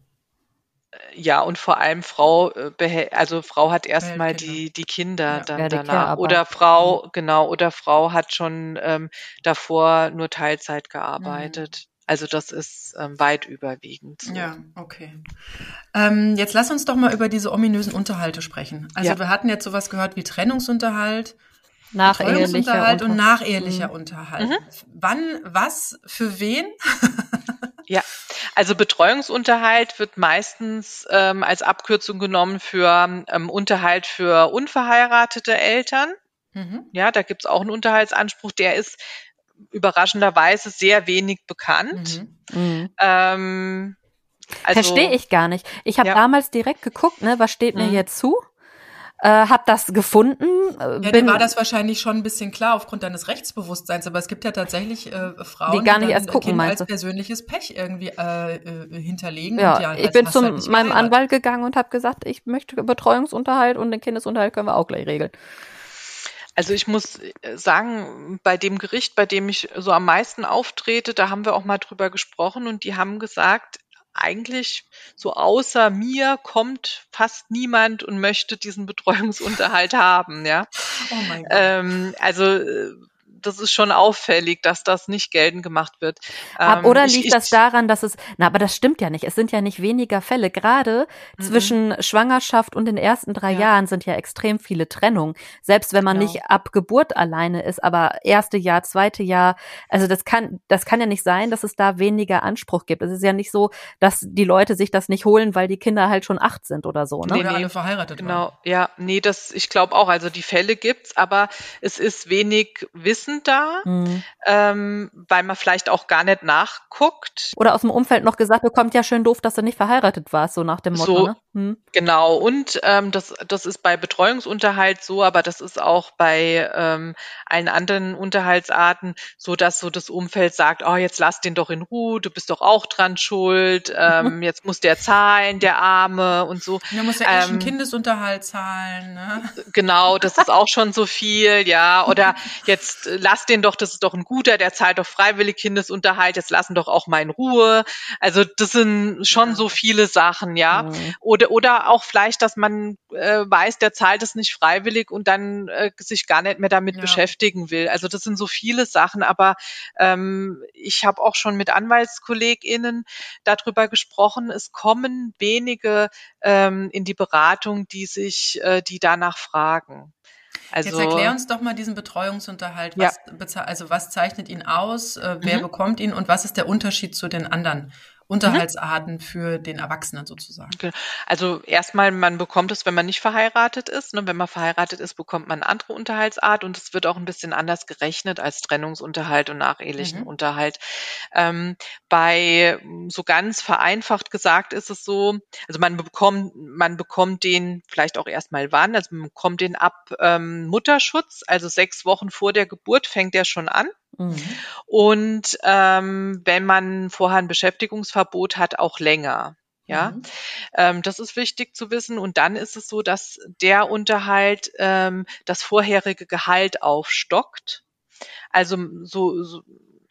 Ja und vor allem Frau, äh, behält, also Frau hat erstmal die die Kinder Ja. dann Ja, die danach oder Frau genau oder Frau hat schon ähm, davor nur Teilzeit gearbeitet. Also das ist ähm, weit überwiegend. So. Ja, okay. Ähm, jetzt lass uns doch mal über diese ominösen Unterhalte sprechen. Also Ja. wir hatten jetzt sowas gehört wie Trennungsunterhalt, Betreuungsunterhalt und nachehelicher Mhm. Unterhalt. Mhm. Wann, was, für wen? Ja, also Betreuungsunterhalt wird meistens ähm, als Abkürzung genommen für ähm, Unterhalt für unverheiratete Eltern. Mhm. Ja, da gibt's auch einen Unterhaltsanspruch, der ist überraschenderweise sehr wenig bekannt. Mhm. Mhm. Ähm, also, Verstehe ich gar nicht. Ich habe Ja. damals direkt geguckt, ne, was steht mir Mhm. jetzt zu? Äh, hab das gefunden. äh, Ja, dir bin, war das wahrscheinlich schon ein bisschen klar aufgrund deines Rechtsbewusstseins, aber es gibt ja tatsächlich äh, Frauen, Die gar nicht dann erst gucken, als du? persönliches Pech irgendwie äh, äh, hinterlegen. ja, und ich bin zu halt meinem. Anwalt gegangen und habe gesagt, ich möchte Betreuungsunterhalt und den Kindesunterhalt können wir auch gleich regeln. Also ich muss äh, sagen, bei dem Gericht, bei dem ich so am meisten auftrete, da haben wir auch mal drüber gesprochen und die haben gesagt, eigentlich so außer mir kommt fast niemand und möchte diesen Betreuungsunterhalt haben, ja. Oh mein Gott. Ähm, also äh, das ist schon auffällig, dass das nicht geltend gemacht wird. Ähm, oder liegt ich, das daran, dass es, na, aber das stimmt ja nicht. Es sind ja nicht weniger Fälle. Gerade mhm. zwischen Schwangerschaft und den ersten drei ja. Jahren sind ja extrem viele Trennungen. Selbst wenn man genau. nicht ab Geburt alleine ist, aber erste Jahr, zweite Jahr, also das kann, das kann ja nicht sein, dass es da weniger Anspruch gibt. Es ist ja nicht so, dass die Leute sich das nicht holen, weil die Kinder halt schon acht sind oder so, ne? Nee, oder alle verheiratet Genau, waren. ja, nee, das, ich glaube auch, also die Fälle gibt's, aber es ist wenig Wissen da, mhm. ähm, weil man vielleicht auch gar nicht nachguckt. Oder aus dem Umfeld noch gesagt bekommt, ja schön doof, dass du nicht verheiratet warst, so nach dem Motto. So, ne? mhm. Genau, und ähm, das, das ist bei Betreuungsunterhalt so, aber das ist auch bei ähm, allen anderen Unterhaltsarten so, dass so das Umfeld sagt, oh, jetzt lass den doch in Ruhe, du bist doch auch dran schuld, ähm, jetzt muss der zahlen, der Arme und so. Der muss ja ähm, einen Kindesunterhalt zahlen. Ne? Genau, das ist auch schon so viel, ja. Oder jetzt äh, lass den doch, das ist doch ein guter, der zahlt doch freiwillig Kindesunterhalt, jetzt lassen doch auch mal in Ruhe. Also das sind schon ja. so viele Sachen, ja. Mhm. Oder, oder auch vielleicht, dass man äh, weiß, der zahlt es nicht freiwillig und dann äh, sich gar nicht mehr damit ja. beschäftigen will. Also das sind so viele Sachen, aber ähm, ich habe auch schon mit AnwaltskollegInnen darüber gesprochen. Es kommen wenige ähm, in die Beratung, die sich, äh, die danach fragen. Also, Jetzt erklär uns doch mal diesen Betreuungsunterhalt. Was, ja. Also was zeichnet ihn aus? Äh, wer mhm. bekommt ihn und was ist der Unterschied zu den anderen Unterhaltsarten mhm. für den Erwachsenen sozusagen. Also erstmal, man bekommt es, wenn man nicht verheiratet ist. Ne? Wenn man verheiratet ist, bekommt man eine andere Unterhaltsart und es wird auch ein bisschen anders gerechnet als Trennungsunterhalt und nachehelichen mhm. Unterhalt. Ähm, bei so ganz vereinfacht gesagt ist es so, also man bekommt, man bekommt den vielleicht auch erstmal wann, also man bekommt den ab ähm, Mutterschutz, also sechs Wochen vor der Geburt fängt der schon an. Mhm. Und ähm, wenn man vorher ein Beschäftigungsverbot hat, auch länger. Ja, mhm. ähm, das ist wichtig zu wissen. Und dann ist es so, dass der Unterhalt ähm, das vorherige Gehalt aufstockt. Also so, so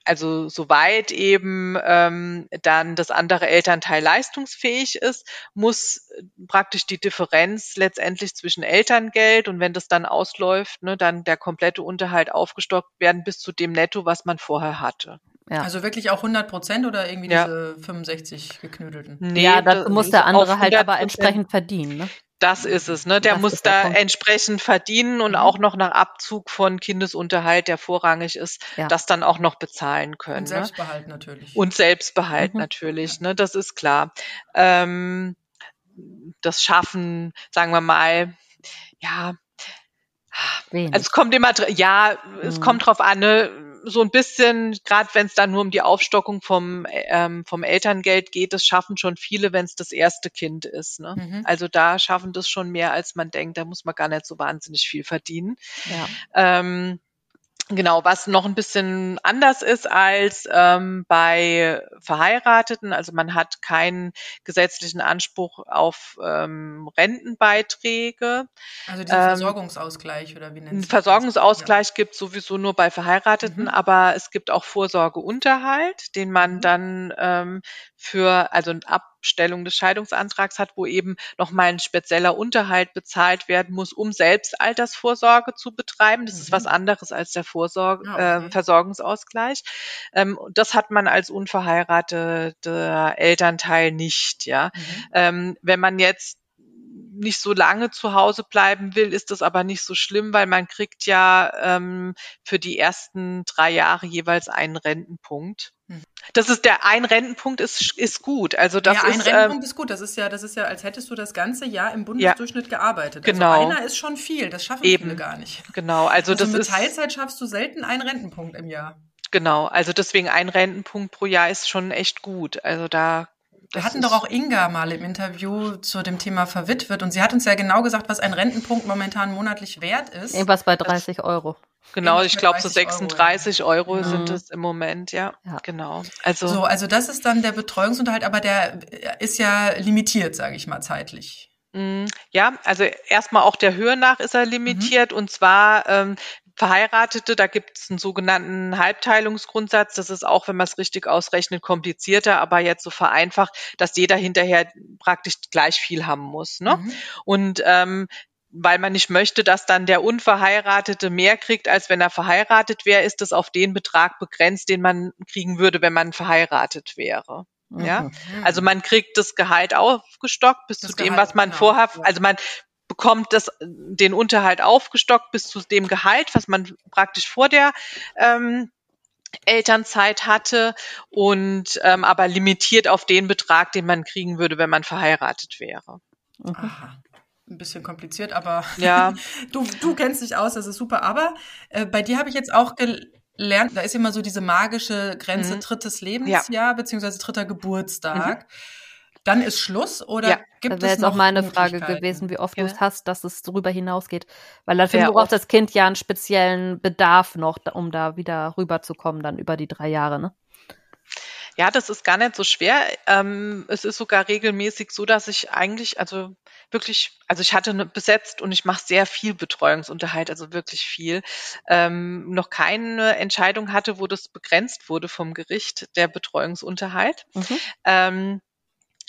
also soweit eben ähm, dann das andere Elternteil leistungsfähig ist, muss praktisch die Differenz letztendlich zwischen Elterngeld und wenn das dann ausläuft, ne, dann der komplette Unterhalt aufgestockt werden bis zu dem Netto, was man vorher hatte. Ja. Also wirklich auch 100 Prozent oder irgendwie ja. diese 65 geknüdelten? Nee, ja, das muss der andere halt aber entsprechend verdienen. Ne? Das ist es, ne? Der das muss da der entsprechend verdienen und mhm. auch noch nach Abzug von Kindesunterhalt, der vorrangig ist, ja. das dann auch noch bezahlen können. Und ne? Selbstbehalt ne? natürlich. Und Selbstbehalt mhm. natürlich, ne? Das ist klar. Ähm, das Schaffen, sagen wir mal, ja, Wenig. Also es kommt immer, ja, es mhm. kommt drauf an, ne? So ein bisschen, gerade wenn es dann nur um die Aufstockung vom, ähm, vom Elterngeld geht, das schaffen schon viele, wenn es das erste Kind ist. Ne? Mhm. Also da schaffen das schon mehr, als man denkt. Da muss man gar nicht so wahnsinnig viel verdienen. Ja. Ähm, Genau, was noch ein bisschen anders ist als ähm, bei Verheirateten. Also man hat keinen gesetzlichen Anspruch auf ähm, Rentenbeiträge. Also diesen ähm, Versorgungsausgleich oder wie nennt sich Versorgungsausgleich ja. gibt sowieso nur bei Verheirateten, mhm. aber es gibt auch Vorsorgeunterhalt, den man mhm. dann ähm, für, also ab Stellung des Scheidungsantrags hat, wo eben nochmal ein spezieller Unterhalt bezahlt werden muss, um selbst Altersvorsorge zu betreiben. Das mhm. ist was anderes als der Vorsorge, ah, okay. äh, Versorgungsausgleich. Ähm, das hat man als unverheirateter Elternteil nicht, ja. Mhm. Ähm, wenn man jetzt nicht so lange zu Hause bleiben will, ist das aber nicht so schlimm, weil man kriegt ja ähm, für die ersten drei Jahre jeweils einen Rentenpunkt. Hm. Das ist der ein Rentenpunkt ist ist gut. Also das ja, ein ist, Rentenpunkt äh, ist gut. Das ist ja das ist ja als hättest du das ganze Jahr im Bundesdurchschnitt ja, gearbeitet. Also genau. einer ist schon viel. Das schaffen Eben. viele gar nicht. Genau. Also, also das mit ist Teilzeit schaffst du selten einen Rentenpunkt im Jahr. Genau. Also deswegen ein Rentenpunkt pro Jahr ist schon echt gut. Also da wir hatten doch auch Inga mal im Interview zu dem Thema verwitwet und sie hat uns ja genau gesagt, was ein Rentenpunkt momentan monatlich wert ist. Irgendwas bei 30 Euro. Genau, ich glaube so 36 Euro. Euro sind mhm. es im Moment, ja, ja, genau. Also so, also das ist dann der Betreuungsunterhalt, aber der ist ja limitiert, sage ich mal zeitlich. Mm, ja, also erstmal auch der Höhe nach ist er limitiert mhm. und zwar ähm, Verheiratete, da gibt es einen sogenannten Halbteilungsgrundsatz. Das ist auch, wenn man es richtig ausrechnet, komplizierter, aber jetzt so vereinfacht, dass jeder hinterher praktisch gleich viel haben muss. Ne? Mhm. Und ähm, weil man nicht möchte, dass dann der Unverheiratete mehr kriegt, als wenn er verheiratet wäre, ist es auf den Betrag begrenzt, den man kriegen würde, wenn man verheiratet wäre. Ja, mhm. also man kriegt das Gehalt aufgestockt bis das zu dem, Gehalt, was man genau. vorher, also man bekommt das, den Unterhalt aufgestockt bis zu dem Gehalt, was man praktisch vor der ähm, Elternzeit hatte und ähm, aber limitiert auf den Betrag, den man kriegen würde, wenn man verheiratet wäre. Mhm. Aha ein bisschen kompliziert, aber ja. du, du kennst dich aus, das ist super. Aber äh, bei dir habe ich jetzt auch gelernt, da ist immer so diese magische Grenze mhm. drittes Lebensjahr ja. beziehungsweise dritter Geburtstag. Mhm. Dann ist Schluss oder ja. gibt das wäre jetzt auch meine Frage gewesen, wie oft ja. du es hast, dass es darüber hinausgeht. Weil dafür braucht das Kind ja einen speziellen Bedarf noch, um da wieder rüberzukommen, dann über die drei Jahre, ne? Ja, das ist gar nicht so schwer. Ähm, es ist sogar regelmäßig so, dass ich eigentlich, also wirklich, also ich hatte besetzt und ich mache sehr viel Betreuungsunterhalt, also wirklich viel, ähm, noch keine Entscheidung hatte, wo das begrenzt wurde vom Gericht, der Betreuungsunterhalt. Mhm. Ähm,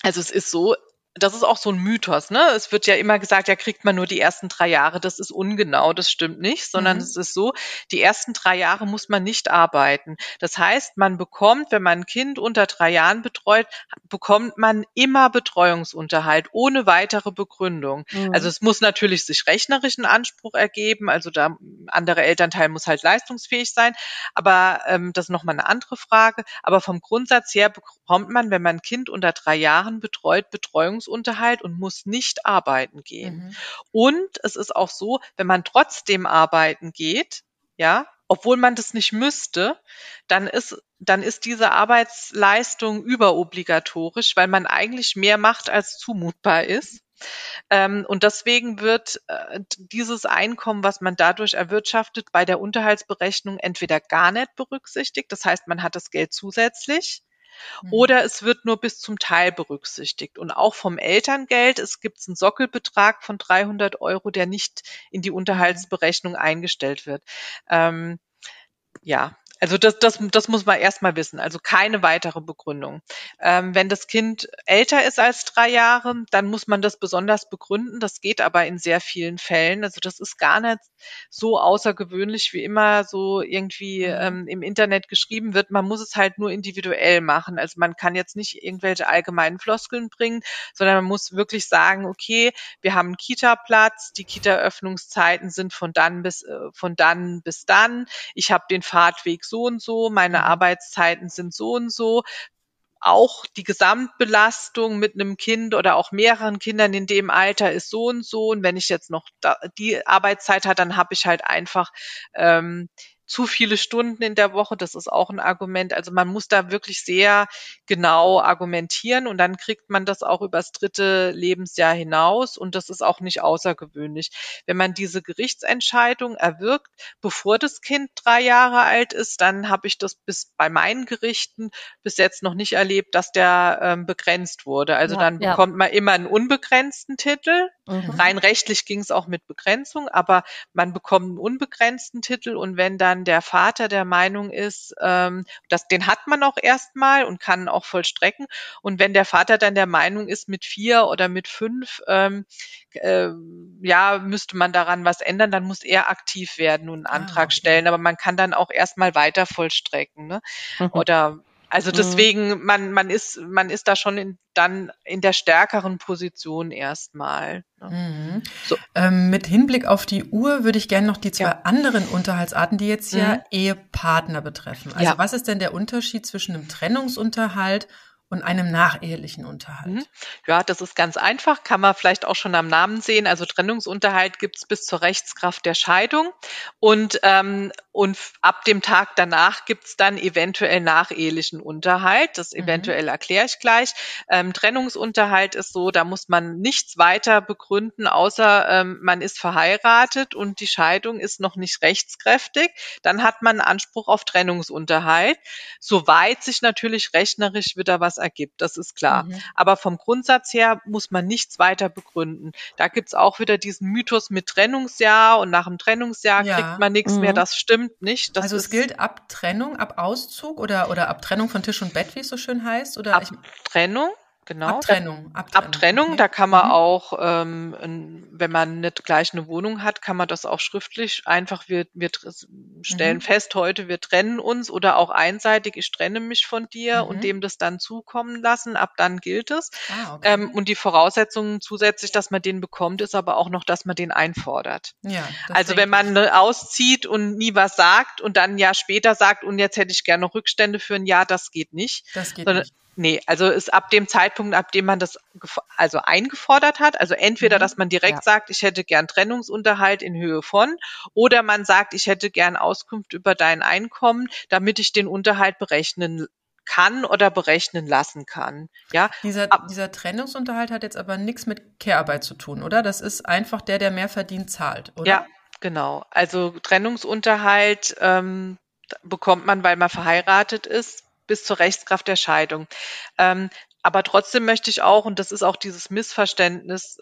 also es ist so, das ist auch so ein Mythos, ne? Es wird ja immer gesagt, ja, kriegt man nur die ersten drei Jahre. Das ist ungenau, das stimmt nicht, sondern mhm. es ist so, die ersten drei Jahre muss man nicht arbeiten. Das heißt, man bekommt, wenn man ein Kind unter drei Jahren betreut, bekommt man immer Betreuungsunterhalt ohne weitere Begründung. Mhm. Also es muss natürlich sich rechnerischen Anspruch ergeben, also der andere Elternteil muss halt leistungsfähig sein, aber ähm, das ist nochmal eine andere Frage. Aber vom Grundsatz her bekommt man, wenn man ein Kind unter drei Jahren betreut, Betreuungsunterhalt Lebensunterhalt und muss nicht arbeiten gehen. Mhm. Und es ist auch so, wenn man trotzdem arbeiten geht, ja, obwohl man das nicht müsste, dann ist, dann ist diese Arbeitsleistung überobligatorisch, weil man eigentlich mehr macht, als zumutbar ist. Ähm, und deswegen wird äh, dieses Einkommen, was man dadurch erwirtschaftet, bei der Unterhaltsberechnung entweder gar nicht berücksichtigt. Das heißt, man hat das Geld zusätzlich. Oder es wird nur bis zum Teil berücksichtigt. Und auch vom Elterngeld, es gibt einen Sockelbetrag von 300 Euro, der nicht in die mhm. Unterhaltsberechnung eingestellt wird. Ähm, ja, also das, das, das muss man erstmal wissen. Also keine weitere Begründung. Ähm, wenn das Kind älter ist als drei Jahre, dann muss man das besonders begründen. Das geht aber in sehr vielen Fällen. Also das ist gar nicht so außergewöhnlich, wie immer so irgendwie mhm. ähm, im Internet geschrieben wird. Man muss es halt nur individuell machen. Also man kann jetzt nicht irgendwelche allgemeinen Floskeln bringen, sondern man muss wirklich sagen, okay, wir haben einen Kita-Platz, die Kita-Öffnungszeiten sind von dann bis äh, von dann bis dann. Ich habe den Fahrtweg so und so, meine mhm. Arbeitszeiten sind so und so auch die Gesamtbelastung mit einem Kind oder auch mehreren Kindern in dem Alter ist so und so. Und wenn ich jetzt noch die Arbeitszeit hat, dann habe ich halt einfach ähm, zu viele Stunden in der Woche, das ist auch ein Argument. Also man muss da wirklich sehr genau argumentieren und dann kriegt man das auch übers dritte Lebensjahr hinaus und das ist auch nicht außergewöhnlich. Wenn man diese Gerichtsentscheidung erwirkt, bevor das Kind drei Jahre alt ist, dann habe ich das bis bei meinen Gerichten bis jetzt noch nicht erlebt, dass der ähm, begrenzt wurde. Also ja, dann bekommt ja. man immer einen unbegrenzten Titel. Mhm. Rein rechtlich ging es auch mit Begrenzung, aber man bekommt einen unbegrenzten Titel und wenn dann der Vater der Meinung ist, ähm, dass den hat man auch erstmal und kann auch vollstrecken. Und wenn der Vater dann der Meinung ist, mit vier oder mit fünf, ähm, äh, ja, müsste man daran was ändern, dann muss er aktiv werden und einen ah, Antrag ah, okay. stellen. Aber man kann dann auch erstmal weiter vollstrecken. Ne? Mhm. Oder also mhm. deswegen, man, man ist, man ist da schon in, dann in der stärkeren Position erstmal. Ne? Mhm. So. Ähm, mit Hinblick auf die Uhr würde ich gerne noch die zwei ja. anderen Unterhaltsarten, die jetzt ja mhm. Ehepartner betreffen. Also ja. was ist denn der Unterschied zwischen einem Trennungsunterhalt und einem nachehelichen Unterhalt? Mhm. Ja, das ist ganz einfach, kann man vielleicht auch schon am Namen sehen. Also Trennungsunterhalt gibt es bis zur Rechtskraft der Scheidung und, ähm, und ab dem Tag danach gibt es dann eventuell nachehelichen Unterhalt. Das mhm. eventuell erkläre ich gleich. Ähm, Trennungsunterhalt ist so, da muss man nichts weiter begründen, außer ähm, man ist verheiratet und die Scheidung ist noch nicht rechtskräftig. Dann hat man Anspruch auf Trennungsunterhalt, soweit sich natürlich rechnerisch wieder was ergibt, das ist klar. Mhm. Aber vom Grundsatz her muss man nichts weiter begründen. Da gibt's auch wieder diesen Mythos mit Trennungsjahr und nach dem Trennungsjahr ja. kriegt man nichts mhm. mehr. Das stimmt nicht. Das also es gilt ab Trennung, ab Auszug oder, oder ab Trennung von Tisch und Bett, wie es so schön heißt? Oder ab Trennung Genau. Abtrennung. Abtrennung, Abtrennung okay. da kann man mhm. auch, ähm, wenn man nicht gleich eine Wohnung hat, kann man das auch schriftlich einfach, wir, wir stellen mhm. fest, heute wir trennen uns oder auch einseitig, ich trenne mich von dir mhm. und dem das dann zukommen lassen, ab dann gilt es. Ah, okay. ähm, und die Voraussetzungen zusätzlich, dass man den bekommt, ist aber auch noch, dass man den einfordert. Ja, also wenn man ich. auszieht und nie was sagt und dann ein Jahr später sagt, und jetzt hätte ich gerne noch Rückstände für ein Jahr, das geht nicht. Das geht Sondern, nicht Nee, also ist ab dem Zeitpunkt, ab dem man das also eingefordert hat, also entweder, mhm. dass man direkt ja. sagt, ich hätte gern Trennungsunterhalt in Höhe von, oder man sagt, ich hätte gern Auskunft über dein Einkommen, damit ich den Unterhalt berechnen kann oder berechnen lassen kann. Ja. Dieser, dieser Trennungsunterhalt hat jetzt aber nichts mit Care-Arbeit zu tun, oder? Das ist einfach der, der mehr verdient, zahlt, oder? Ja, genau. Also Trennungsunterhalt ähm, bekommt man, weil man verheiratet ist, bis zur Rechtskraft der Scheidung. Ähm, aber trotzdem möchte ich auch, und das ist auch dieses Missverständnis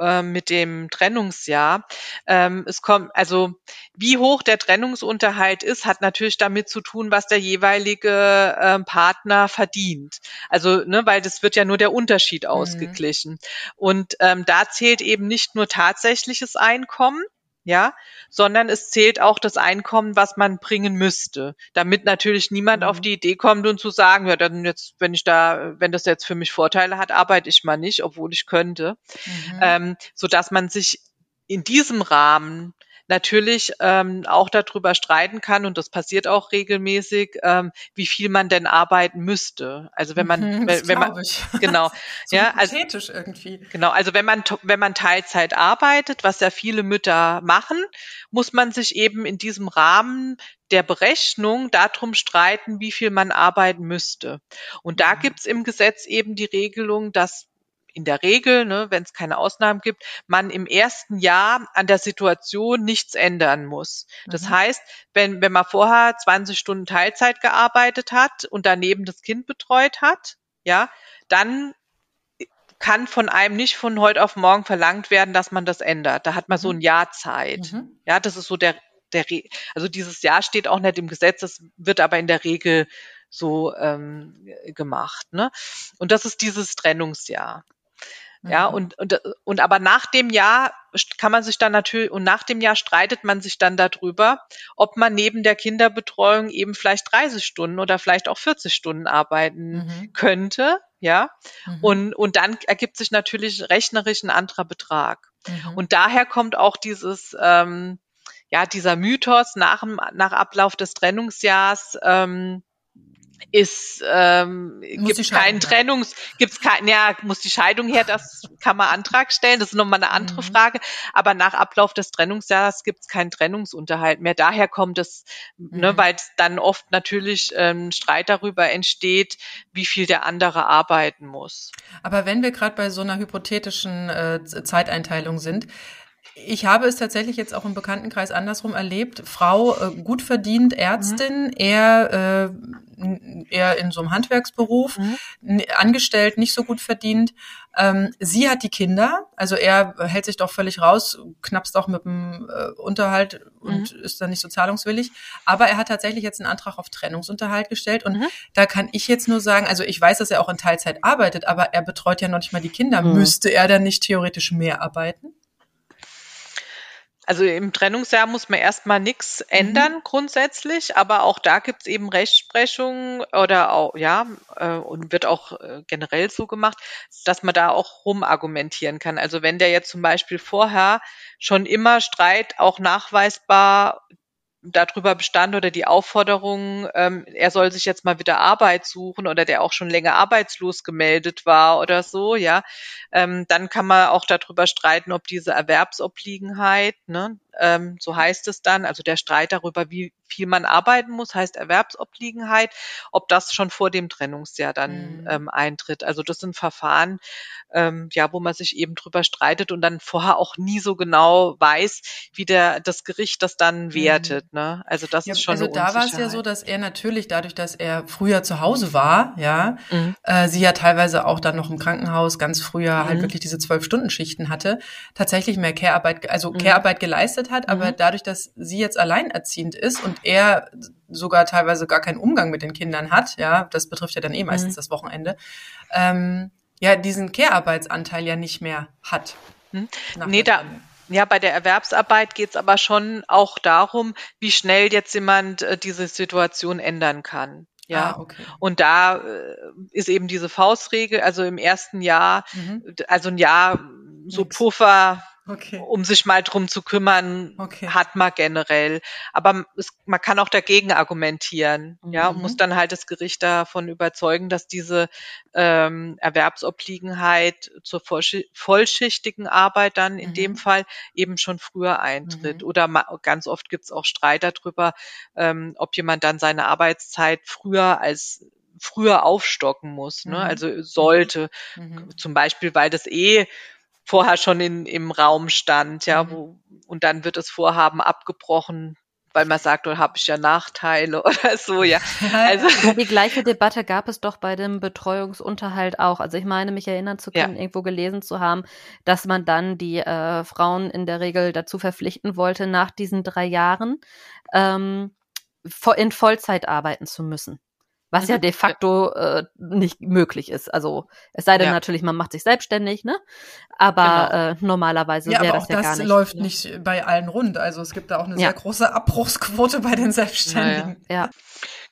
äh, mit dem Trennungsjahr, ähm, es kommt, also wie hoch der Trennungsunterhalt ist, hat natürlich damit zu tun, was der jeweilige äh, Partner verdient. Also, ne, weil das wird ja nur der Unterschied mhm. ausgeglichen. Mhm. Und ähm, da zählt eben nicht nur tatsächliches Einkommen, ja, sondern es zählt auch das Einkommen, was man bringen müsste, damit natürlich niemand mhm. auf die Idee kommt und zu sagen, ja, dann jetzt, wenn ich da, wenn das jetzt für mich Vorteile hat, arbeite ich mal nicht, obwohl ich könnte, mhm. ähm, so dass man sich in diesem Rahmen natürlich ähm, auch darüber streiten kann, und das passiert auch regelmäßig, ähm, wie viel man denn arbeiten müsste. Also wenn man, mhm, wenn, wenn man ich. genau, so ja, also, irgendwie. Genau, also wenn man wenn man Teilzeit arbeitet, was ja viele Mütter machen, muss man sich eben in diesem Rahmen der Berechnung darum streiten, wie viel man arbeiten müsste. Und da mhm. gibt's im Gesetz eben die Regelung, dass in der Regel, ne, wenn es keine Ausnahmen gibt, man im ersten Jahr an der Situation nichts ändern muss. Das mhm. heißt, wenn, wenn man vorher 20 Stunden Teilzeit gearbeitet hat und daneben das Kind betreut hat, ja, dann kann von einem nicht von heute auf morgen verlangt werden, dass man das ändert. Da hat man so mhm. ein Jahr Zeit. Mhm. Ja, das ist so der, der, also dieses Jahr steht auch nicht im Gesetz, das wird aber in der Regel so ähm, gemacht. Ne? Und das ist dieses Trennungsjahr. Ja, mhm. und, und, und aber nach dem Jahr kann man sich dann natürlich, und nach dem Jahr streitet man sich dann darüber, ob man neben der Kinderbetreuung eben vielleicht 30 Stunden oder vielleicht auch 40 Stunden arbeiten mhm. könnte. Ja, mhm. und, und dann ergibt sich natürlich rechnerisch ein anderer Betrag. Mhm. Und daher kommt auch dieses, ähm, ja, dieser Mythos nach, nach Ablauf des Trennungsjahrs, ähm, ist ähm, gibt keinen Trennungs gibt's kein ja muss die Scheidung her das kann man Antrag stellen das ist nochmal eine andere mhm. Frage aber nach Ablauf des Trennungsjahres gibt's keinen Trennungsunterhalt mehr daher kommt es ne, mhm. ne weil dann oft natürlich ähm, Streit darüber entsteht wie viel der andere arbeiten muss aber wenn wir gerade bei so einer hypothetischen äh, Zeiteinteilung sind ich habe es tatsächlich jetzt auch im Bekanntenkreis andersrum erlebt. Frau äh, gut verdient, Ärztin, mhm. er, äh, eher in so einem Handwerksberuf, mhm. angestellt, nicht so gut verdient. Ähm, sie hat die Kinder, also er hält sich doch völlig raus, knappst auch mit dem äh, Unterhalt und mhm. ist dann nicht so zahlungswillig. Aber er hat tatsächlich jetzt einen Antrag auf Trennungsunterhalt gestellt und mhm. da kann ich jetzt nur sagen, also ich weiß, dass er auch in Teilzeit arbeitet, aber er betreut ja noch nicht mal die Kinder. Mhm. Müsste er dann nicht theoretisch mehr arbeiten? Also im Trennungsjahr muss man erstmal nichts ändern mhm. grundsätzlich, aber auch da gibt's eben Rechtsprechung oder auch, ja, äh, und wird auch äh, generell so gemacht, dass man da auch rumargumentieren kann. Also wenn der jetzt zum Beispiel vorher schon immer Streit auch nachweisbar darüber bestand oder die Aufforderung, ähm, er soll sich jetzt mal wieder Arbeit suchen oder der auch schon länger arbeitslos gemeldet war oder so, ja, ähm, dann kann man auch darüber streiten, ob diese Erwerbsobliegenheit, ne, ähm, so heißt es dann, also der Streit darüber, wie viel man arbeiten muss, heißt Erwerbsobliegenheit, ob das schon vor dem Trennungsjahr dann mhm. ähm, eintritt. Also das sind Verfahren, ähm, ja, wo man sich eben drüber streitet und dann vorher auch nie so genau weiß, wie der das Gericht das dann mhm. wertet. Ne? Also das ja, ist schon Also da war es ja so, dass er natürlich dadurch, dass er früher zu Hause war, ja, mhm. äh, sie ja teilweise auch dann noch im Krankenhaus ganz früher halt mhm. wirklich diese zwölf Stunden Schichten hatte, tatsächlich mehr Care-Arbeit, also mhm. Care-Arbeit geleistet hat, aber dadurch, dass sie jetzt alleinerziehend ist und er sogar teilweise gar keinen Umgang mit den Kindern hat, ja, das betrifft ja dann eh meistens mhm. das Wochenende, ähm, ja diesen Care-Arbeitsanteil ja nicht mehr hat. Hm? Nee, da, ja, bei der Erwerbsarbeit geht es aber schon auch darum, wie schnell jetzt jemand äh, diese Situation ändern kann. Ja, ah, okay. und da äh, ist eben diese Faustregel, also im ersten Jahr, mhm. also ein Jahr so Nix. Puffer Okay. Um sich mal drum zu kümmern, okay. hat man generell. Aber es, man kann auch dagegen argumentieren, mhm. ja, und muss dann halt das Gericht davon überzeugen, dass diese ähm, Erwerbsobliegenheit zur vollschichtigen Arbeit dann in mhm. dem Fall eben schon früher eintritt. Mhm. Oder ganz oft gibt es auch Streit darüber, ähm, ob jemand dann seine Arbeitszeit früher als früher aufstocken muss, ne? Mhm. also sollte, mhm. zum Beispiel, weil das eh vorher schon in, im Raum stand, ja, mhm. wo, und dann wird das Vorhaben abgebrochen, weil man sagt, oder habe ich ja Nachteile oder so, ja. Also die gleiche Debatte gab es doch bei dem Betreuungsunterhalt auch. Also ich meine, mich erinnern zu können, ja. irgendwo gelesen zu haben, dass man dann die äh, Frauen in der Regel dazu verpflichten wollte, nach diesen drei Jahren ähm, in Vollzeit arbeiten zu müssen was ja mhm. de facto äh, nicht möglich ist. Also es sei denn ja. natürlich, man macht sich selbstständig, ne? Aber genau. äh, normalerweise ja, wäre das ja das gar nicht. läuft ne? nicht bei allen rund. Also es gibt da auch eine ja. sehr große Abbruchsquote bei den Selbstständigen. Ja.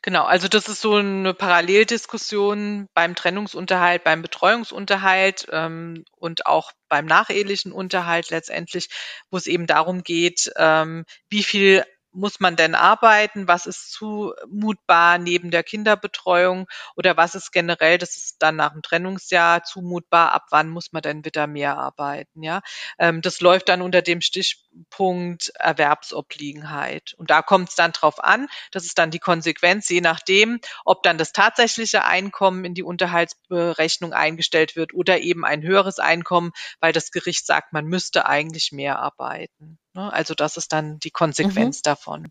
Genau, also das ist so eine Paralleldiskussion beim Trennungsunterhalt, beim Betreuungsunterhalt ähm, und auch beim nachehelichen Unterhalt letztendlich, wo es eben darum geht, ähm, wie viel muss man denn arbeiten? Was ist zumutbar neben der Kinderbetreuung? Oder was ist generell, das ist dann nach dem Trennungsjahr zumutbar? Ab wann muss man denn wieder mehr arbeiten? Ja, ähm, das läuft dann unter dem Stichpunkt Erwerbsobliegenheit. Und da kommt es dann drauf an. Das ist dann die Konsequenz, je nachdem, ob dann das tatsächliche Einkommen in die Unterhaltsberechnung eingestellt wird oder eben ein höheres Einkommen, weil das Gericht sagt, man müsste eigentlich mehr arbeiten. Ne? Also das ist dann die Konsequenz mhm. davon.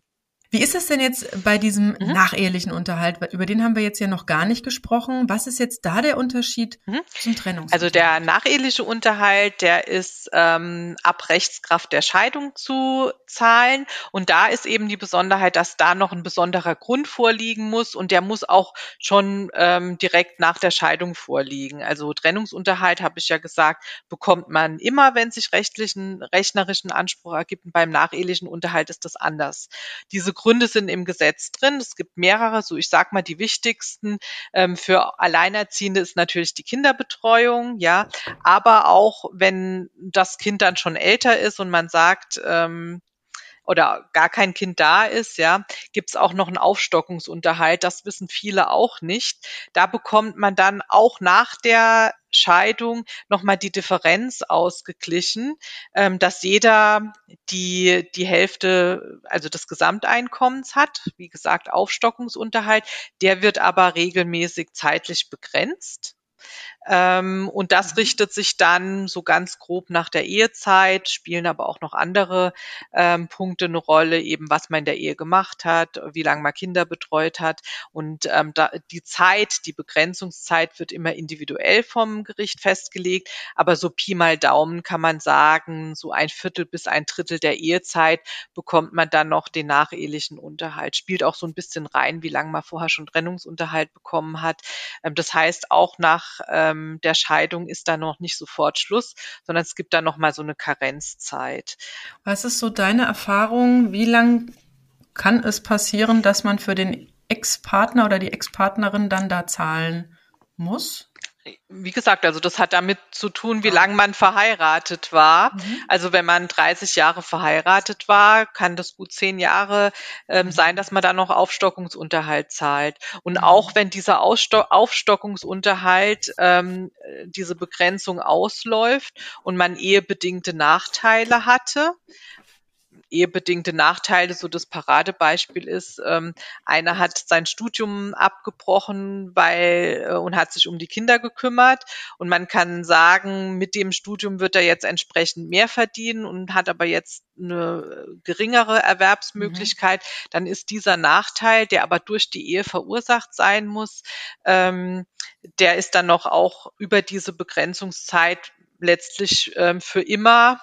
Wie ist es denn jetzt bei diesem mhm. nachehelichen Unterhalt? Über den haben wir jetzt ja noch gar nicht gesprochen. Was ist jetzt da der Unterschied mhm. zum Trennungsunterhalt? Also der nacheheliche Unterhalt, der ist ähm, ab Rechtskraft der Scheidung zu zahlen. Und da ist eben die Besonderheit, dass da noch ein besonderer Grund vorliegen muss und der muss auch schon ähm, direkt nach der Scheidung vorliegen. Also Trennungsunterhalt, habe ich ja gesagt, bekommt man immer, wenn sich rechtlichen, rechnerischen Anspruch ergibt. Und beim nachehelichen Unterhalt ist das anders. Diese Gründe sind im Gesetz drin. Es gibt mehrere, so ich sag mal die wichtigsten. Ähm, für Alleinerziehende ist natürlich die Kinderbetreuung, ja, aber auch wenn das Kind dann schon älter ist und man sagt, ähm, oder gar kein Kind da ist, ja, gibt's auch noch einen Aufstockungsunterhalt. Das wissen viele auch nicht. Da bekommt man dann auch nach der Scheidung nochmal die Differenz ausgeglichen, ähm, dass jeder die, die Hälfte, also des Gesamteinkommens hat. Wie gesagt, Aufstockungsunterhalt. Der wird aber regelmäßig zeitlich begrenzt. Ähm, und das mhm. richtet sich dann so ganz grob nach der Ehezeit, spielen aber auch noch andere ähm, Punkte eine Rolle, eben was man in der Ehe gemacht hat, wie lange man Kinder betreut hat. Und ähm, da, die Zeit, die Begrenzungszeit wird immer individuell vom Gericht festgelegt. Aber so Pi mal Daumen kann man sagen, so ein Viertel bis ein Drittel der Ehezeit bekommt man dann noch den nachehelichen Unterhalt. Spielt auch so ein bisschen rein, wie lange man vorher schon Trennungsunterhalt bekommen hat. Ähm, das heißt, auch nach äh, ähm, der Scheidung ist da noch nicht sofort Schluss, sondern es gibt da noch mal so eine Karenzzeit. Was ist so deine Erfahrung? Wie lang kann es passieren, dass man für den Ex-Partner oder die Ex-Partnerin dann da zahlen muss? Wie gesagt, also das hat damit zu tun, wie lange man verheiratet war. Mhm. Also wenn man 30 Jahre verheiratet war, kann das gut zehn Jahre ähm, mhm. sein, dass man da noch Aufstockungsunterhalt zahlt. Und mhm. auch wenn dieser Aussto Aufstockungsunterhalt ähm, diese Begrenzung ausläuft und man ehebedingte Nachteile hatte, ehebedingte Nachteile so das Paradebeispiel ist. Ähm, einer hat sein Studium abgebrochen, weil äh, und hat sich um die Kinder gekümmert und man kann sagen, mit dem Studium wird er jetzt entsprechend mehr verdienen und hat aber jetzt eine geringere Erwerbsmöglichkeit, mhm. dann ist dieser Nachteil, der aber durch die Ehe verursacht sein muss, ähm, der ist dann noch auch über diese Begrenzungszeit letztlich ähm, für immer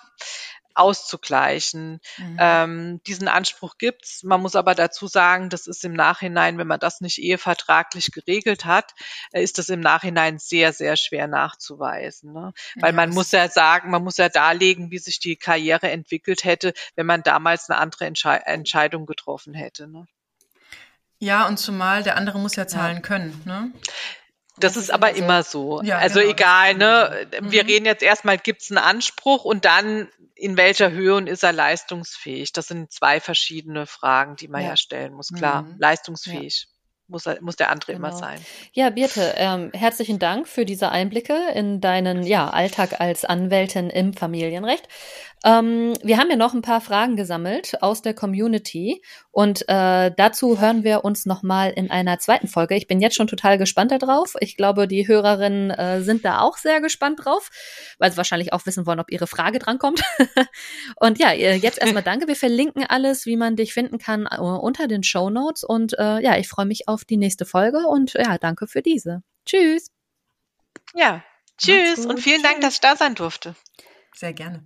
auszugleichen. Mhm. Ähm, diesen Anspruch gibt's. Man muss aber dazu sagen, das ist im Nachhinein, wenn man das nicht ehevertraglich geregelt hat, äh, ist das im Nachhinein sehr, sehr schwer nachzuweisen. Ne? Weil ja, man muss ja sagen, man muss ja darlegen, wie sich die Karriere entwickelt hätte, wenn man damals eine andere Entsche Entscheidung getroffen hätte. Ne? Ja, und zumal der andere muss ja zahlen ja. können. Ne? Das, das ist aber so. immer so. Ja, also genau, egal, ne? Wir mhm. reden jetzt erstmal, gibt es einen Anspruch und dann in welcher Höhe und ist er leistungsfähig? Das sind zwei verschiedene Fragen, die man ja, ja stellen muss. Klar, mhm. leistungsfähig. Ja. Muss, muss der andere genau. immer sein. Ja, Birte, ähm, herzlichen Dank für diese Einblicke in deinen ja, Alltag als Anwältin im Familienrecht. Ähm, wir haben ja noch ein paar Fragen gesammelt aus der Community und äh, dazu hören wir uns nochmal in einer zweiten Folge. Ich bin jetzt schon total gespannt darauf. Ich glaube, die Hörerinnen äh, sind da auch sehr gespannt drauf, weil sie wahrscheinlich auch wissen wollen, ob ihre Frage drankommt. und ja, jetzt erstmal danke. Wir verlinken alles, wie man dich finden kann, uh, unter den Show Notes. Und äh, ja, ich freue mich auf die nächste Folge und ja, danke für diese. Tschüss. Ja, tschüss und vielen tschüss. Dank, dass ich da sein durfte. Sehr gerne.